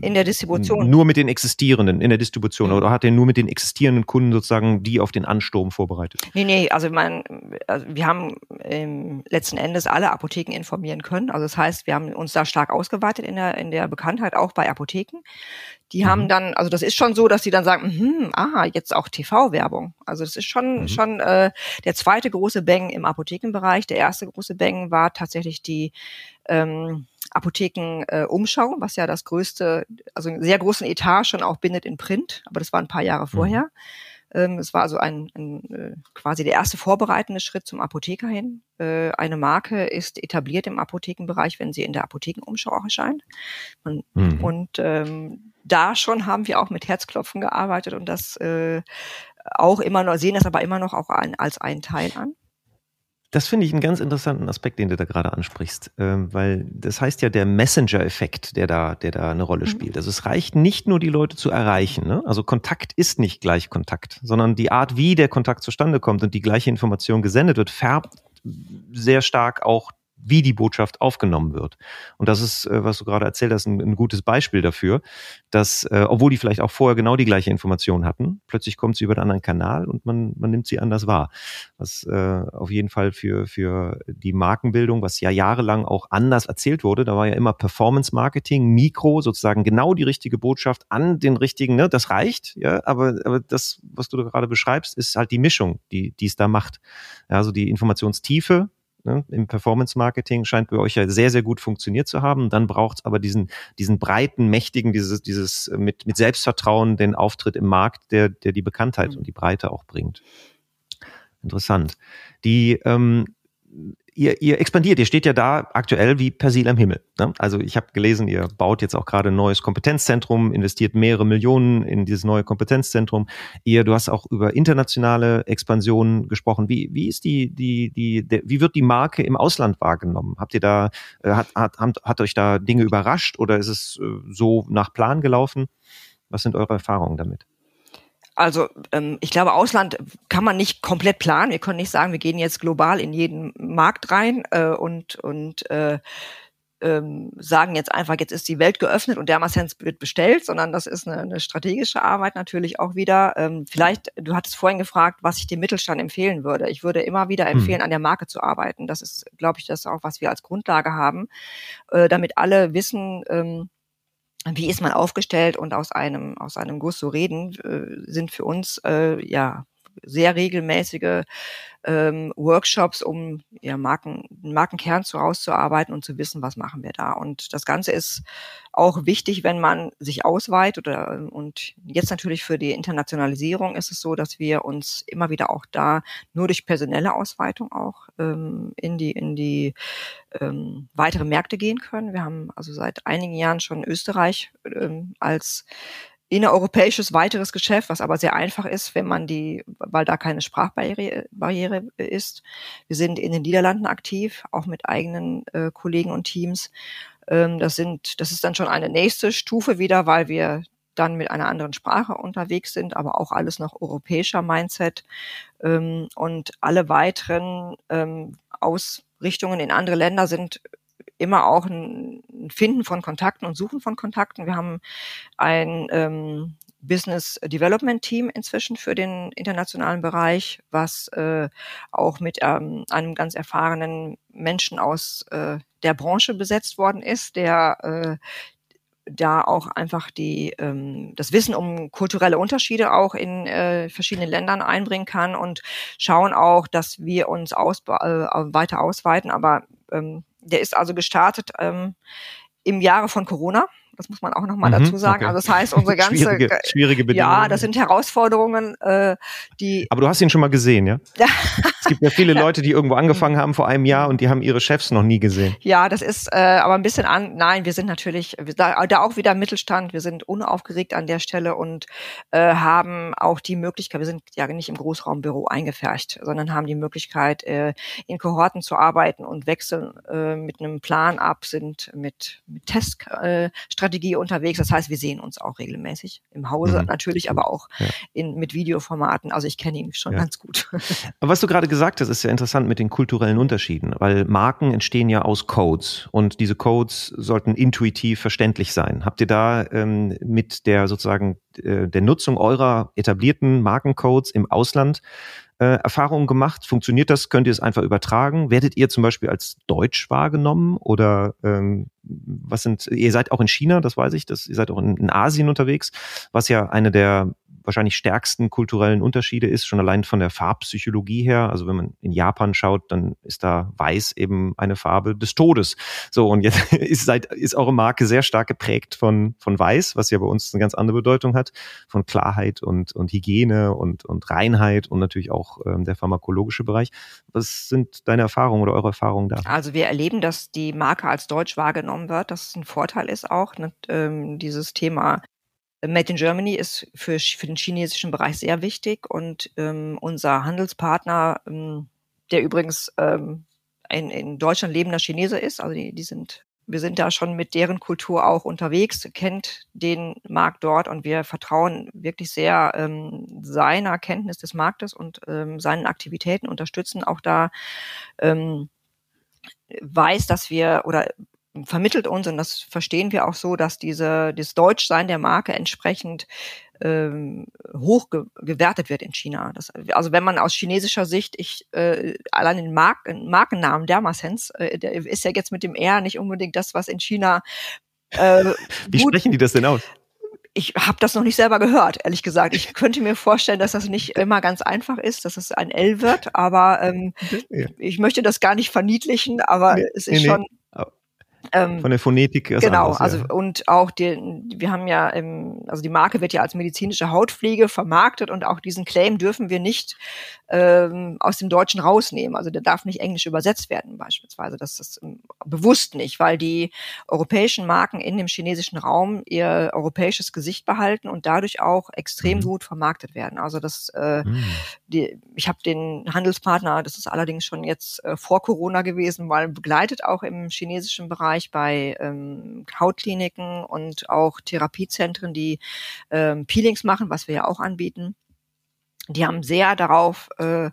in der Distribution nur mit den existierenden, in der Distribution, mhm. oder hat ihr nur mit den existierenden Kunden sozusagen die auf den Ansturm vorbereitet? Nee, nee, also, mein, also wir haben ähm, letzten Endes alle Apotheken informieren können. Also das heißt, wir haben uns da stark ausgeweitet in der, in der Bekanntheit, auch bei Apotheken. Die mhm. haben dann, also das ist schon so, dass die dann sagen, hm, aha, jetzt auch TV-Werbung. Also das ist schon, mhm. schon äh, der zweite große Bang im Apothekenbereich. Der erste große Bang war tatsächlich die ähm, Apotheken-Umschau, äh, was ja das größte, also einen sehr großen Etat schon auch bindet in Print, aber das war ein paar Jahre mhm. vorher. Mhm. Ähm, es war also ein, ein äh, quasi der erste vorbereitende Schritt zum Apotheker hin. Äh, eine Marke ist etabliert im Apothekenbereich, wenn sie in der Apothekenumschau erscheint. Und, mhm. und ähm, da schon haben wir auch mit Herzklopfen gearbeitet und das äh, auch immer noch, sehen das aber immer noch auch ein, als einen Teil an. Das finde ich einen ganz interessanten Aspekt, den du da gerade ansprichst, ähm, weil das heißt ja der Messenger-Effekt, der da, der da eine Rolle mhm. spielt. Also es reicht nicht nur, die Leute zu erreichen. Ne? Also Kontakt ist nicht gleich Kontakt, sondern die Art, wie der Kontakt zustande kommt und die gleiche Information gesendet wird, färbt sehr stark auch wie die Botschaft aufgenommen wird. Und das ist, äh, was du gerade erzählt hast, ein, ein gutes Beispiel dafür, dass, äh, obwohl die vielleicht auch vorher genau die gleiche Information hatten, plötzlich kommt sie über einen anderen Kanal und man, man nimmt sie anders wahr. Was äh, auf jeden Fall für, für die Markenbildung, was ja jahrelang auch anders erzählt wurde, da war ja immer Performance Marketing, Mikro, sozusagen genau die richtige Botschaft an den richtigen, ne, das reicht, ja, aber, aber das, was du da gerade beschreibst, ist halt die Mischung, die, die es da macht. Ja, also die Informationstiefe, ne, im Performance-Marketing scheint bei euch ja sehr, sehr gut funktioniert zu haben. Dann braucht es aber diesen, diesen breiten, mächtigen, dieses, dieses äh, mit, mit Selbstvertrauen, den Auftritt im Markt, der, der die Bekanntheit mhm. und die Breite auch bringt. Interessant. Die ähm, ihr, ihr expandiert, ihr steht ja da aktuell wie Persil am Himmel. Ne? Also ich habe gelesen, ihr baut jetzt auch gerade ein neues Kompetenzzentrum, investiert mehrere Millionen in dieses neue Kompetenzzentrum. Ihr, du hast auch über internationale Expansion gesprochen. Wie, wie ist die, die, die, der, wie wird die Marke im Ausland wahrgenommen? Habt ihr da, äh, hat, hat, hat, hat euch da Dinge überrascht oder ist es äh, so nach Plan gelaufen? Was sind eure Erfahrungen damit? Also ähm, ich glaube, Ausland kann man nicht komplett planen. Wir können nicht sagen, wir gehen jetzt global in jeden Markt rein äh, und, und äh, ähm, sagen jetzt einfach, jetzt ist die Welt geöffnet und Dermasense wird bestellt, sondern das ist eine, eine strategische Arbeit natürlich auch wieder. Ähm, vielleicht, du hattest vorhin gefragt, was ich dem Mittelstand empfehlen würde. Ich würde immer wieder hm. empfehlen, hm. an der Marke zu arbeiten. Das ist, glaube ich, das auch, was wir als Grundlage haben, äh, damit alle wissen, ähm, wie ist man aufgestellt und aus einem aus einem Guss so reden äh, sind für uns äh, ja sehr regelmäßige ähm, Workshops, um ja, Marken, Markenkern zu rauszuarbeiten und zu wissen, was machen wir da. Und das Ganze ist auch wichtig, wenn man sich ausweitet oder und jetzt natürlich für die Internationalisierung ist es so, dass wir uns immer wieder auch da nur durch personelle Ausweitung auch ähm, in die in die ähm, weitere Märkte gehen können. Wir haben also seit einigen Jahren schon Österreich ähm, als innereuropäisches weiteres Geschäft, was aber sehr einfach ist, wenn man die, weil da keine Sprachbarriere Barriere ist. Wir sind in den Niederlanden aktiv, auch mit eigenen äh, Kollegen und Teams. Ähm, das sind, das ist dann schon eine nächste Stufe wieder, weil wir dann mit einer anderen Sprache unterwegs sind, aber auch alles noch europäischer Mindset. Ähm, und alle weiteren ähm, Ausrichtungen in andere Länder sind immer auch ein Finden von Kontakten und Suchen von Kontakten. Wir haben ein ähm, Business Development Team inzwischen für den internationalen Bereich, was äh, auch mit ähm, einem ganz erfahrenen Menschen aus äh, der Branche besetzt worden ist, der äh, da auch einfach die ähm, das Wissen um kulturelle Unterschiede auch in äh, verschiedenen Ländern einbringen kann und schauen auch, dass wir uns aus, äh, weiter ausweiten. Aber ähm, der ist also gestartet ähm, im Jahre von Corona. Das muss man auch nochmal mhm, dazu sagen. Okay. Also das heißt, unsere ganze schwierige, schwierige Bedingungen. Ja, das sind Herausforderungen, äh, die. Aber du hast ihn schon mal gesehen, ja? es gibt ja viele Leute, die irgendwo angefangen haben vor einem Jahr und die haben ihre Chefs noch nie gesehen. Ja, das ist äh, aber ein bisschen an. Nein, wir sind natürlich da, da auch wieder Mittelstand. Wir sind unaufgeregt an der Stelle und äh, haben auch die Möglichkeit. Wir sind ja nicht im Großraumbüro eingefärcht, sondern haben die Möglichkeit, äh, in Kohorten zu arbeiten und wechseln äh, mit einem Plan ab, sind mit, mit Teststrategien äh, Strategie unterwegs. Das heißt, wir sehen uns auch regelmäßig im Hause mhm. natürlich, aber auch ja. in, mit Videoformaten. Also ich kenne ihn schon ja. ganz gut. Aber was du gerade gesagt hast, ist ja interessant mit den kulturellen Unterschieden, weil Marken entstehen ja aus Codes und diese Codes sollten intuitiv verständlich sein. Habt ihr da ähm, mit der sozusagen äh, der Nutzung eurer etablierten Markencodes im Ausland äh, Erfahrungen gemacht? Funktioniert das? Könnt ihr es einfach übertragen? Werdet ihr zum Beispiel als Deutsch wahrgenommen oder ähm, was sind, ihr seid auch in China, das weiß ich, das, ihr seid auch in, in Asien unterwegs, was ja eine der wahrscheinlich stärksten kulturellen Unterschiede ist, schon allein von der Farbpsychologie her. Also wenn man in Japan schaut, dann ist da weiß eben eine Farbe des Todes. So, und jetzt ist, seit, ist eure Marke sehr stark geprägt von, von weiß, was ja bei uns eine ganz andere Bedeutung hat, von Klarheit und, und Hygiene und, und Reinheit und natürlich auch ähm, der pharmakologische Bereich. Was sind deine Erfahrungen oder eure Erfahrungen da? Also wir erleben, dass die Marke als deutsch wahrgenommen wird, dass es ein Vorteil ist auch, ne, ähm, dieses Thema Made in Germany ist für, für den chinesischen Bereich sehr wichtig und ähm, unser Handelspartner, ähm, der übrigens ähm, ein in Deutschland lebender Chinese ist, also die, die sind, wir sind da schon mit deren Kultur auch unterwegs, kennt den Markt dort und wir vertrauen wirklich sehr ähm, seiner Kenntnis des Marktes und ähm, seinen Aktivitäten, unterstützen auch da ähm, weiß, dass wir oder vermittelt uns, und das verstehen wir auch so, dass diese, das Deutschsein der Marke entsprechend ähm, hoch ge gewertet wird in China. Das, also wenn man aus chinesischer Sicht, ich äh, allein den Mark Markennamen Dermasense, äh, der ist ja jetzt mit dem R nicht unbedingt das, was in China äh, Wie sprechen die das denn aus? ich habe das noch nicht selber gehört, ehrlich gesagt. Ich könnte mir vorstellen, dass das nicht immer ganz einfach ist, dass es ein L wird, aber ähm, ja. ich möchte das gar nicht verniedlichen, aber nee, es ist nee, schon ähm, Von der Phonetik ist Genau, anders, also ja. und auch den, wir haben ja, im, also die Marke wird ja als medizinische Hautpflege vermarktet und auch diesen Claim dürfen wir nicht ähm, aus dem Deutschen rausnehmen. Also der darf nicht englisch übersetzt werden beispielsweise. Das ist ähm, bewusst nicht, weil die europäischen Marken in dem chinesischen Raum ihr europäisches Gesicht behalten und dadurch auch extrem mhm. gut vermarktet werden. Also das, äh, mhm. die, ich habe den Handelspartner, das ist allerdings schon jetzt äh, vor Corona gewesen, weil begleitet auch im chinesischen Bereich bei ähm, Hautkliniken und auch Therapiezentren, die ähm, Peelings machen, was wir ja auch anbieten die haben sehr darauf äh,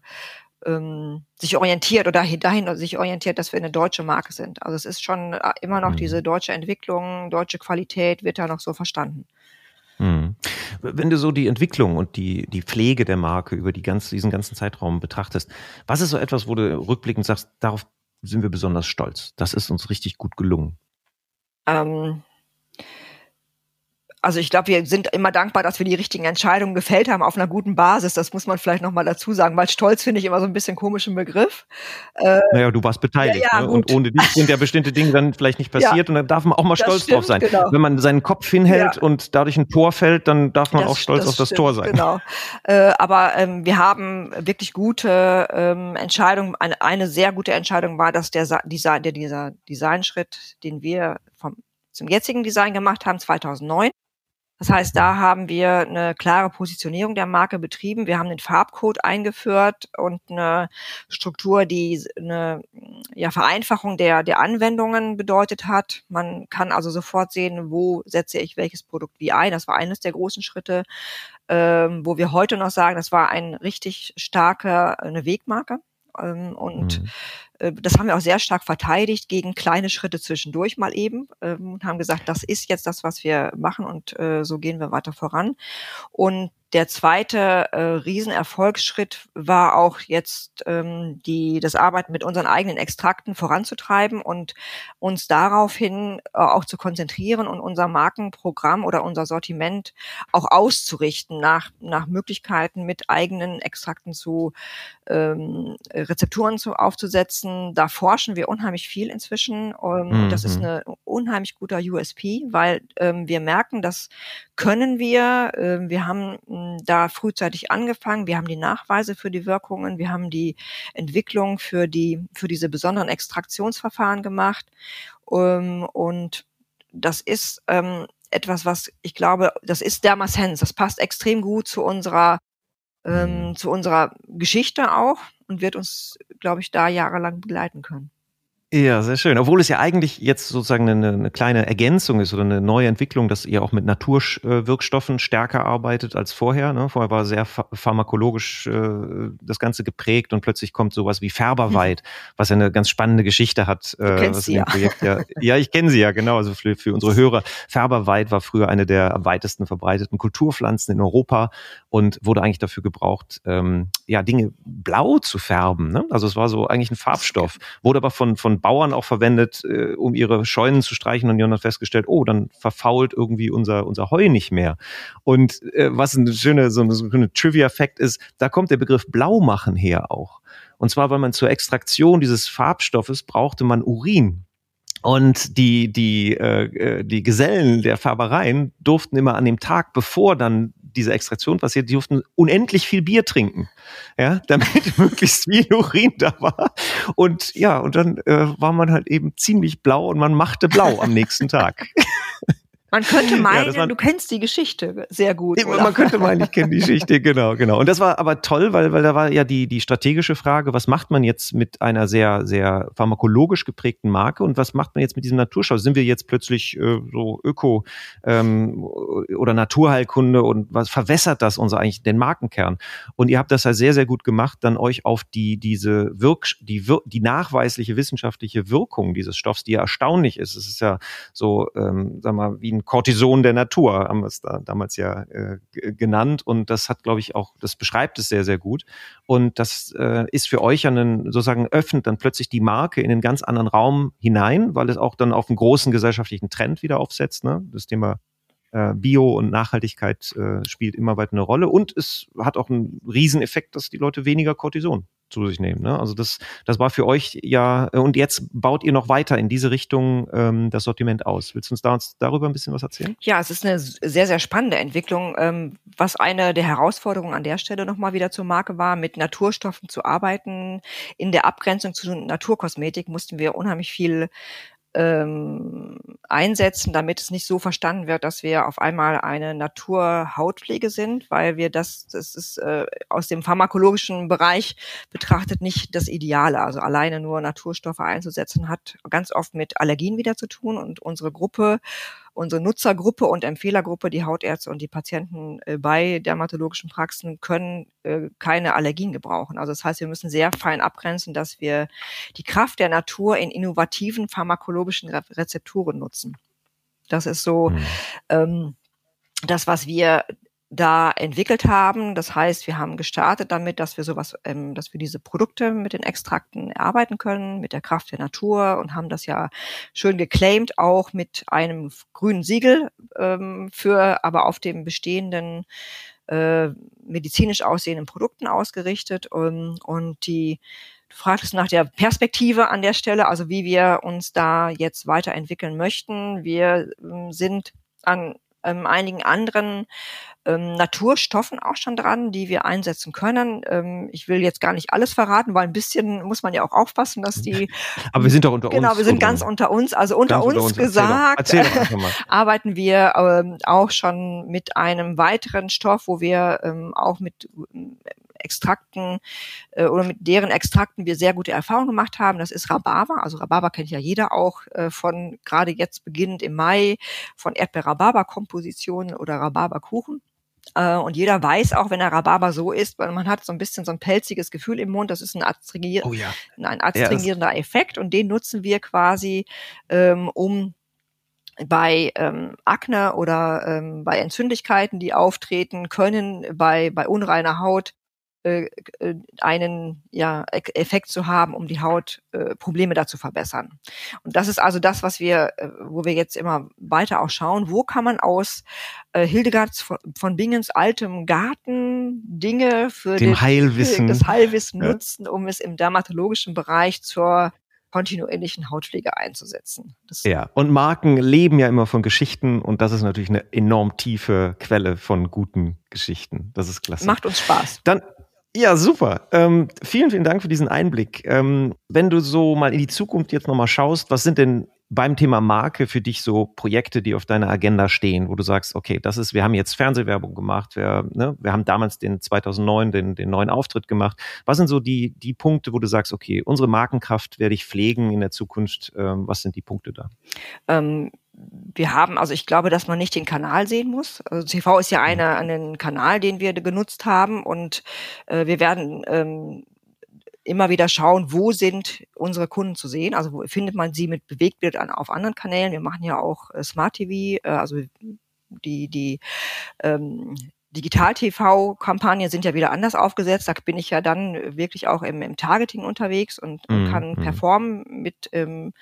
ähm, sich orientiert oder dahin sich orientiert, dass wir eine deutsche Marke sind. Also es ist schon äh, immer noch diese mhm. deutsche Entwicklung, deutsche Qualität wird da noch so verstanden. Hm. Wenn du so die Entwicklung und die, die Pflege der Marke über die ganze, diesen ganzen Zeitraum betrachtest, was ist so etwas, wo du rückblickend sagst, darauf sind wir besonders stolz? Das ist uns richtig gut gelungen. Ähm, also ich glaube, wir sind immer dankbar, dass wir die richtigen Entscheidungen gefällt haben auf einer guten Basis. Das muss man vielleicht nochmal dazu sagen, weil Stolz finde ich immer so ein bisschen komischen Begriff. Äh, naja, du warst beteiligt. Ja, ja, ne? Und ohne dich sind ja bestimmte Dinge dann vielleicht nicht passiert. Ja, und dann darf man auch mal stolz stimmt, drauf sein. Genau. Wenn man seinen Kopf hinhält und dadurch ein Tor fällt, dann darf man das, auch stolz auf das stimmt, Tor sein. Genau. Äh, aber ähm, wir haben wirklich gute ähm, Entscheidungen. Eine, eine sehr gute Entscheidung war, dass der, Design, der dieser Designschritt, den wir vom zum jetzigen Design gemacht haben, 2009, das heißt, da haben wir eine klare Positionierung der Marke betrieben. Wir haben den Farbcode eingeführt und eine Struktur, die eine ja, Vereinfachung der, der Anwendungen bedeutet hat. Man kann also sofort sehen, wo setze ich welches Produkt wie ein. Das war eines der großen Schritte, ähm, wo wir heute noch sagen, das war ein richtig starker, eine Wegmarke. Ähm, und mhm. Äh, das haben wir auch sehr stark verteidigt gegen kleine Schritte zwischendurch mal eben ähm, und haben gesagt, das ist jetzt das, was wir machen und äh, so gehen wir weiter voran. Und der zweite äh, Riesenerfolgsschritt war auch jetzt ähm, die, das Arbeiten mit unseren eigenen Extrakten voranzutreiben und uns daraufhin äh, auch zu konzentrieren und unser Markenprogramm oder unser Sortiment auch auszurichten nach, nach Möglichkeiten mit eigenen Extrakten zu ähm, Rezepturen zu, aufzusetzen. Da forschen wir unheimlich viel inzwischen. Ähm, mhm. Das ist mhm. ein unheimlich guter USP, weil ähm, wir merken, das können wir. Ähm, wir haben da frühzeitig angefangen. Wir haben die Nachweise für die Wirkungen. Wir haben die Entwicklung für die, für diese besonderen Extraktionsverfahren gemacht. Ähm, und das ist ähm, etwas, was ich glaube, das ist Dermasens. Das passt extrem gut zu unserer ähm, mhm. zu unserer Geschichte auch und wird uns, glaube ich, da jahrelang begleiten können. Ja, sehr schön. Obwohl es ja eigentlich jetzt sozusagen eine, eine kleine Ergänzung ist oder eine neue Entwicklung, dass ihr auch mit Naturwirkstoffen stärker arbeitet als vorher. Ne? Vorher war sehr pharmakologisch äh, das Ganze geprägt und plötzlich kommt sowas wie Färberweit, was ja eine ganz spannende Geschichte hat. Äh, du was sie ja. Ja. Ja, ich kenne sie ja, genau. Also für, für unsere Hörer. Färberweit war früher eine der am weitesten verbreiteten Kulturpflanzen in Europa und wurde eigentlich dafür gebraucht, ähm, ja, Dinge blau zu färben. Ne? Also es war so eigentlich ein Farbstoff, wurde aber von, von Bauern auch verwendet, äh, um ihre Scheunen zu streichen und die haben dann festgestellt, oh, dann verfault irgendwie unser, unser Heu nicht mehr. Und äh, was ein schöner, so, so ein Trivia-Fact ist, da kommt der Begriff Blaumachen her auch. Und zwar, weil man zur Extraktion dieses Farbstoffes brauchte man Urin. Und die, die, äh, äh die Gesellen der Färbereien durften immer an dem Tag, bevor dann diese Extraktion passiert, die durften unendlich viel Bier trinken, ja, damit möglichst viel Urin da war. Und ja, und dann äh, war man halt eben ziemlich blau und man machte blau am nächsten Tag. Man könnte meinen, ja, du kennst die Geschichte sehr gut. Oder? Man könnte meinen, ich kenne die Geschichte, genau, genau. Und das war aber toll, weil, weil da war ja die, die strategische Frage, was macht man jetzt mit einer sehr, sehr pharmakologisch geprägten Marke und was macht man jetzt mit diesem Naturschau? Sind wir jetzt plötzlich äh, so Öko ähm, oder Naturheilkunde und was verwässert das unser eigentlich den Markenkern? Und ihr habt das ja sehr, sehr gut gemacht, dann euch auf die, diese Wirk, die, Wir die nachweisliche wissenschaftliche Wirkung dieses Stoffs, die ja erstaunlich ist. Es ist ja so, ähm, sag mal, wie ein Cortison der Natur, haben wir es da damals ja äh, genannt. Und das hat, glaube ich, auch, das beschreibt es sehr, sehr gut. Und das äh, ist für euch einen, sozusagen öffnet dann plötzlich die Marke in einen ganz anderen Raum hinein, weil es auch dann auf einen großen gesellschaftlichen Trend wieder aufsetzt. Ne? Das Thema äh, Bio und Nachhaltigkeit äh, spielt immer weiter eine Rolle. Und es hat auch einen Rieseneffekt, dass die Leute weniger Cortison zu sich nehmen. Ne? Also das, das war für euch ja, und jetzt baut ihr noch weiter in diese Richtung ähm, das Sortiment aus. Willst du uns, da, uns darüber ein bisschen was erzählen? Ja, es ist eine sehr, sehr spannende Entwicklung. Ähm, was eine der Herausforderungen an der Stelle nochmal wieder zur Marke war, mit Naturstoffen zu arbeiten. In der Abgrenzung zu Naturkosmetik mussten wir unheimlich viel ähm, einsetzen, damit es nicht so verstanden wird, dass wir auf einmal eine Naturhautpflege sind, weil wir das, das ist äh, aus dem pharmakologischen Bereich betrachtet nicht das Ideale. Also alleine nur Naturstoffe einzusetzen hat ganz oft mit Allergien wieder zu tun und unsere Gruppe unsere Nutzergruppe und Empfehlergruppe, die Hautärzte und die Patienten äh, bei dermatologischen Praxen können äh, keine Allergien gebrauchen. Also das heißt, wir müssen sehr fein abgrenzen, dass wir die Kraft der Natur in innovativen pharmakologischen Rezepturen nutzen. Das ist so mhm. ähm, das, was wir da entwickelt haben. Das heißt, wir haben gestartet damit, dass wir sowas, ähm, dass wir diese Produkte mit den Extrakten erarbeiten können, mit der Kraft der Natur und haben das ja schön geclaimed, auch mit einem grünen Siegel ähm, für, aber auf dem bestehenden äh, medizinisch aussehenden Produkten ausgerichtet. Und, und die Du fragtest nach der Perspektive an der Stelle, also wie wir uns da jetzt weiterentwickeln möchten. Wir ähm, sind an ähm, einigen anderen ähm, Naturstoffen auch schon dran, die wir einsetzen können. Ähm, ich will jetzt gar nicht alles verraten, weil ein bisschen muss man ja auch aufpassen, dass die. Aber wir sind doch unter genau, uns. Genau, wir sind ganz unter uns. Also unter uns, unter uns, gesagt, erzähl doch, erzähl doch arbeiten wir ähm, auch schon mit einem weiteren Stoff, wo wir ähm, auch mit Extrakten äh, oder mit deren Extrakten wir sehr gute Erfahrungen gemacht haben. Das ist Rhabarber. Also Rhabarber kennt ja jeder auch äh, von gerade jetzt beginnend im Mai von Erdbeer-Rhabarber-Kompositionen oder Rhabarberkuchen. Äh, und jeder weiß auch, wenn der Rhabarber so ist, weil man hat so ein bisschen so ein pelziges Gefühl im Mund, das ist ein, adstringier oh ja. ein adstringierender Effekt und den nutzen wir quasi, ähm, um bei ähm, Akne oder ähm, bei Entzündlichkeiten, die auftreten können, bei, bei unreiner Haut, äh, äh, einen ja, Effekt zu haben, um die Haut äh, Probleme da zu verbessern. Und das ist also das, was wir, äh, wo wir jetzt immer weiter auch schauen, wo kann man aus äh, Hildegard von, von Bingens altem Garten Dinge für Dem den, Heilwissen. das Heilwissen ja. nutzen, um es im dermatologischen Bereich zur kontinuierlichen Hautpflege einzusetzen. Das ja, und Marken leben ja immer von Geschichten und das ist natürlich eine enorm tiefe Quelle von guten Geschichten. Das ist klasse. Macht uns Spaß. Dann ja, super. Ähm, vielen, vielen Dank für diesen Einblick. Ähm, wenn du so mal in die Zukunft jetzt nochmal schaust, was sind denn beim Thema Marke für dich so Projekte, die auf deiner Agenda stehen, wo du sagst, okay, das ist, wir haben jetzt Fernsehwerbung gemacht, wir, ne, wir haben damals den 2009 den, den neuen Auftritt gemacht. Was sind so die, die Punkte, wo du sagst, okay, unsere Markenkraft werde ich pflegen in der Zukunft? Ähm, was sind die Punkte da? Ähm, wir haben, also ich glaube, dass man nicht den Kanal sehen muss. Also TV ist ja mhm. eine, einen Kanal, den wir genutzt haben und äh, wir werden ähm, immer wieder schauen, wo sind unsere Kunden zu sehen. Also wo findet man sie mit Bewegtbild an, auf anderen Kanälen. Wir machen ja auch äh, Smart TV, äh, also die, die ähm, Digital-TV-Kampagnen sind ja wieder anders aufgesetzt. Da bin ich ja dann wirklich auch im, im Targeting unterwegs und, und mm, kann mm. performen mit ähm,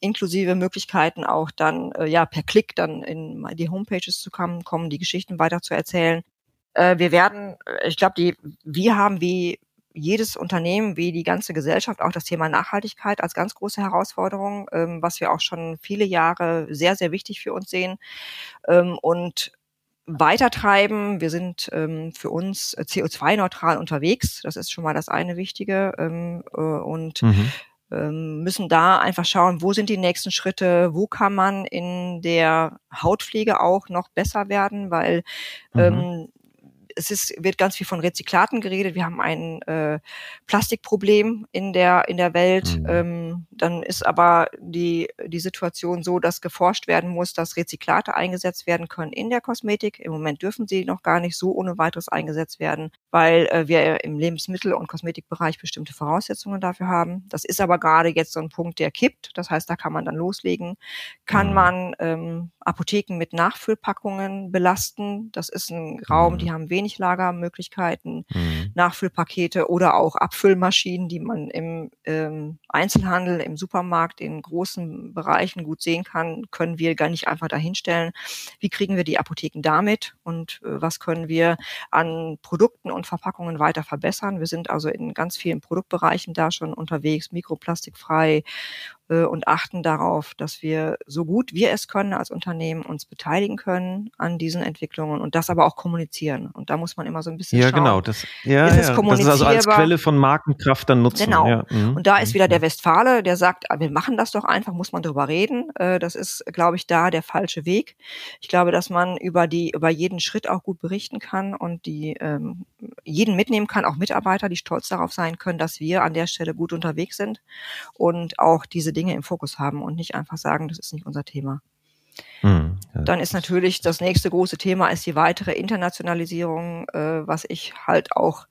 inklusive Möglichkeiten auch dann äh, ja per Klick dann in die Homepages zu kommen, kommen die Geschichten weiter zu erzählen. Äh, wir werden, äh, ich glaube, die wir haben wie jedes Unternehmen, wie die ganze Gesellschaft auch das Thema Nachhaltigkeit als ganz große Herausforderung, ähm, was wir auch schon viele Jahre sehr, sehr wichtig für uns sehen. Ähm, und weitertreiben. Wir sind ähm, für uns äh, CO2-neutral unterwegs. Das ist schon mal das eine Wichtige. Ähm, äh, und mhm. ähm, müssen da einfach schauen, wo sind die nächsten Schritte, wo kann man in der Hautpflege auch noch besser werden, weil mhm. ähm, es ist, wird ganz viel von Rezyklaten geredet. Wir haben ein äh, Plastikproblem in der, in der Welt. Mhm. Ähm, dann ist aber die, die Situation so, dass geforscht werden muss, dass Rezyklate eingesetzt werden können in der Kosmetik. Im Moment dürfen sie noch gar nicht so ohne weiteres eingesetzt werden, weil äh, wir im Lebensmittel- und Kosmetikbereich bestimmte Voraussetzungen dafür haben. Das ist aber gerade jetzt so ein Punkt, der kippt. Das heißt, da kann man dann loslegen. Kann mhm. man ähm, Apotheken mit Nachfüllpackungen belasten? Das ist ein Raum, mhm. die haben wenig Lagermöglichkeiten, mhm. Nachfüllpakete oder auch Abfüllmaschinen, die man im ähm, Einzelhandel im Supermarkt in großen Bereichen gut sehen kann, können wir gar nicht einfach dahinstellen. Wie kriegen wir die Apotheken damit und äh, was können wir an Produkten und Verpackungen weiter verbessern? Wir sind also in ganz vielen Produktbereichen da schon unterwegs, mikroplastikfrei äh, und achten darauf, dass wir so gut wir es können als Unternehmen uns beteiligen können an diesen Entwicklungen und das aber auch kommunizieren. Und da muss man immer so ein bisschen ja, schauen. Genau, das, ja, ist ja, das ist also als Quelle von Markenkraft dann nutzen. Genau. Ja. Mhm. Und da ist wieder der Westfale, der sagt, ah, wir machen das doch einfach, muss man drüber reden. Äh, das ist, glaube ich, da der falsche Weg. Ich glaube, dass man über die, über jeden Schritt auch gut berichten kann und die ähm, jeden mitnehmen kann, auch Mitarbeiter, die stolz darauf sein können, dass wir an der Stelle gut unterwegs sind und auch diese Dinge im Fokus haben und nicht einfach sagen, das ist nicht unser Thema. Mhm. Dann ist natürlich das nächste große Thema ist die weitere Internationalisierung, äh, was ich halt auch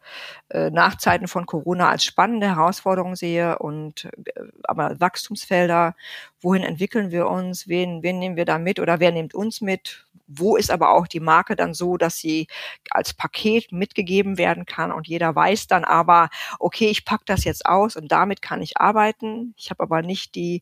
äh, nach Zeiten von Corona als spannende Herausforderung sehe und äh, aber Wachstumsfelder, wohin entwickeln wir uns, wen, wen nehmen wir da mit oder wer nimmt uns mit, wo ist aber auch die Marke dann so, dass sie als Paket mitgegeben werden kann und jeder weiß dann aber, okay, ich pack das jetzt aus und damit kann ich arbeiten. Ich habe aber nicht die,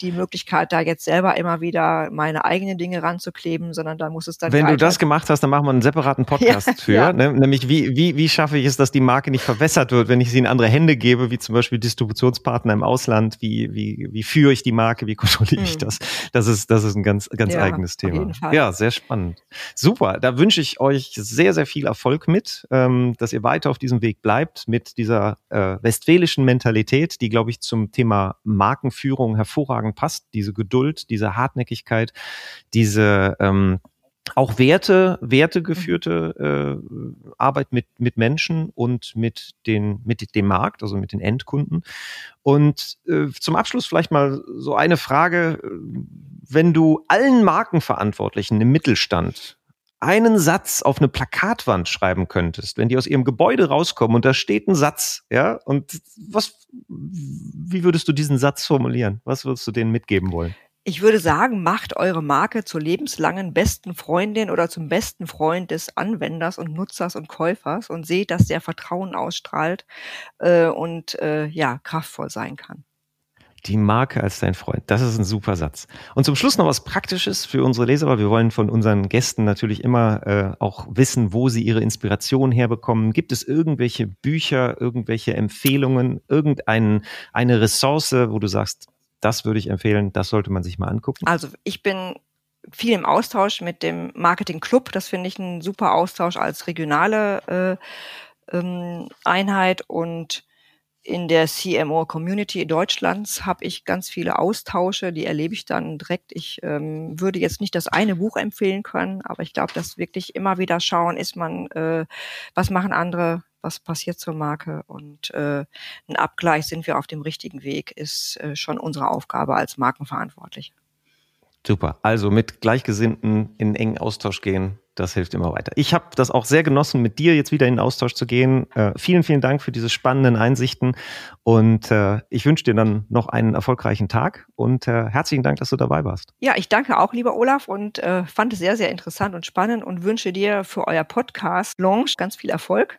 die Möglichkeit, da jetzt selber immer wieder meine eigenen Dinge ranzukleben, sondern da muss es dann. Wenn du das gemacht hast, dann machen wir einen separaten Podcast ja, für. Ja. Ne? Nämlich, wie, wie, wie schaffe ich es, dass die Marke nicht verwässert wird, wenn ich sie in andere Hände gebe, wie zum Beispiel Distributionspartner im Ausland? Wie, wie, wie führe ich die Marke? Wie kontrolliere ich hm. das? Das ist, das ist ein ganz, ganz ja, eigenes Thema. Ja, sehr spannend. Super. Da wünsche ich euch sehr, sehr viel Erfolg mit, ähm, dass ihr weiter auf diesem Weg bleibt mit dieser äh, westfälischen Mentalität, die, glaube ich, zum Thema Markenführung hervorragend passt. Diese Geduld, diese Hartnäckigkeit, diese ähm, auch Werte, wertegeführte äh, Arbeit mit, mit Menschen und mit, den, mit dem Markt, also mit den Endkunden. Und äh, zum Abschluss vielleicht mal so eine Frage, wenn du allen Markenverantwortlichen im Mittelstand einen Satz auf eine Plakatwand schreiben könntest, wenn die aus ihrem Gebäude rauskommen und da steht ein Satz, ja, und was, wie würdest du diesen Satz formulieren? Was würdest du denen mitgeben wollen? Ich würde sagen, macht eure Marke zur lebenslangen besten Freundin oder zum besten Freund des Anwenders und Nutzers und Käufers und seht, dass der Vertrauen ausstrahlt äh, und äh, ja kraftvoll sein kann. Die Marke als dein Freund. Das ist ein super Satz. Und zum Schluss noch was Praktisches für unsere Leser, weil wir wollen von unseren Gästen natürlich immer äh, auch wissen, wo sie ihre Inspiration herbekommen. Gibt es irgendwelche Bücher, irgendwelche Empfehlungen, irgendeine eine Ressource, wo du sagst, das würde ich empfehlen, das sollte man sich mal angucken. Also ich bin viel im Austausch mit dem Marketing Club. Das finde ich ein super Austausch als regionale äh, ähm, Einheit und in der CMO Community Deutschlands habe ich ganz viele Austausche, die erlebe ich dann direkt. Ich ähm, würde jetzt nicht das eine Buch empfehlen können, aber ich glaube, dass wirklich immer wieder schauen, ist man, äh, was machen andere, was passiert zur Marke und äh, ein Abgleich, sind wir auf dem richtigen Weg, ist äh, schon unsere Aufgabe als Markenverantwortliche. Super. Also mit Gleichgesinnten in engen Austausch gehen, das hilft immer weiter. Ich habe das auch sehr genossen, mit dir jetzt wieder in den Austausch zu gehen. Äh, vielen, vielen Dank für diese spannenden Einsichten und äh, ich wünsche dir dann noch einen erfolgreichen Tag und äh, herzlichen Dank, dass du dabei warst. Ja, ich danke auch, lieber Olaf, und äh, fand es sehr, sehr interessant und spannend und wünsche dir für euer Podcast Launch ganz viel Erfolg.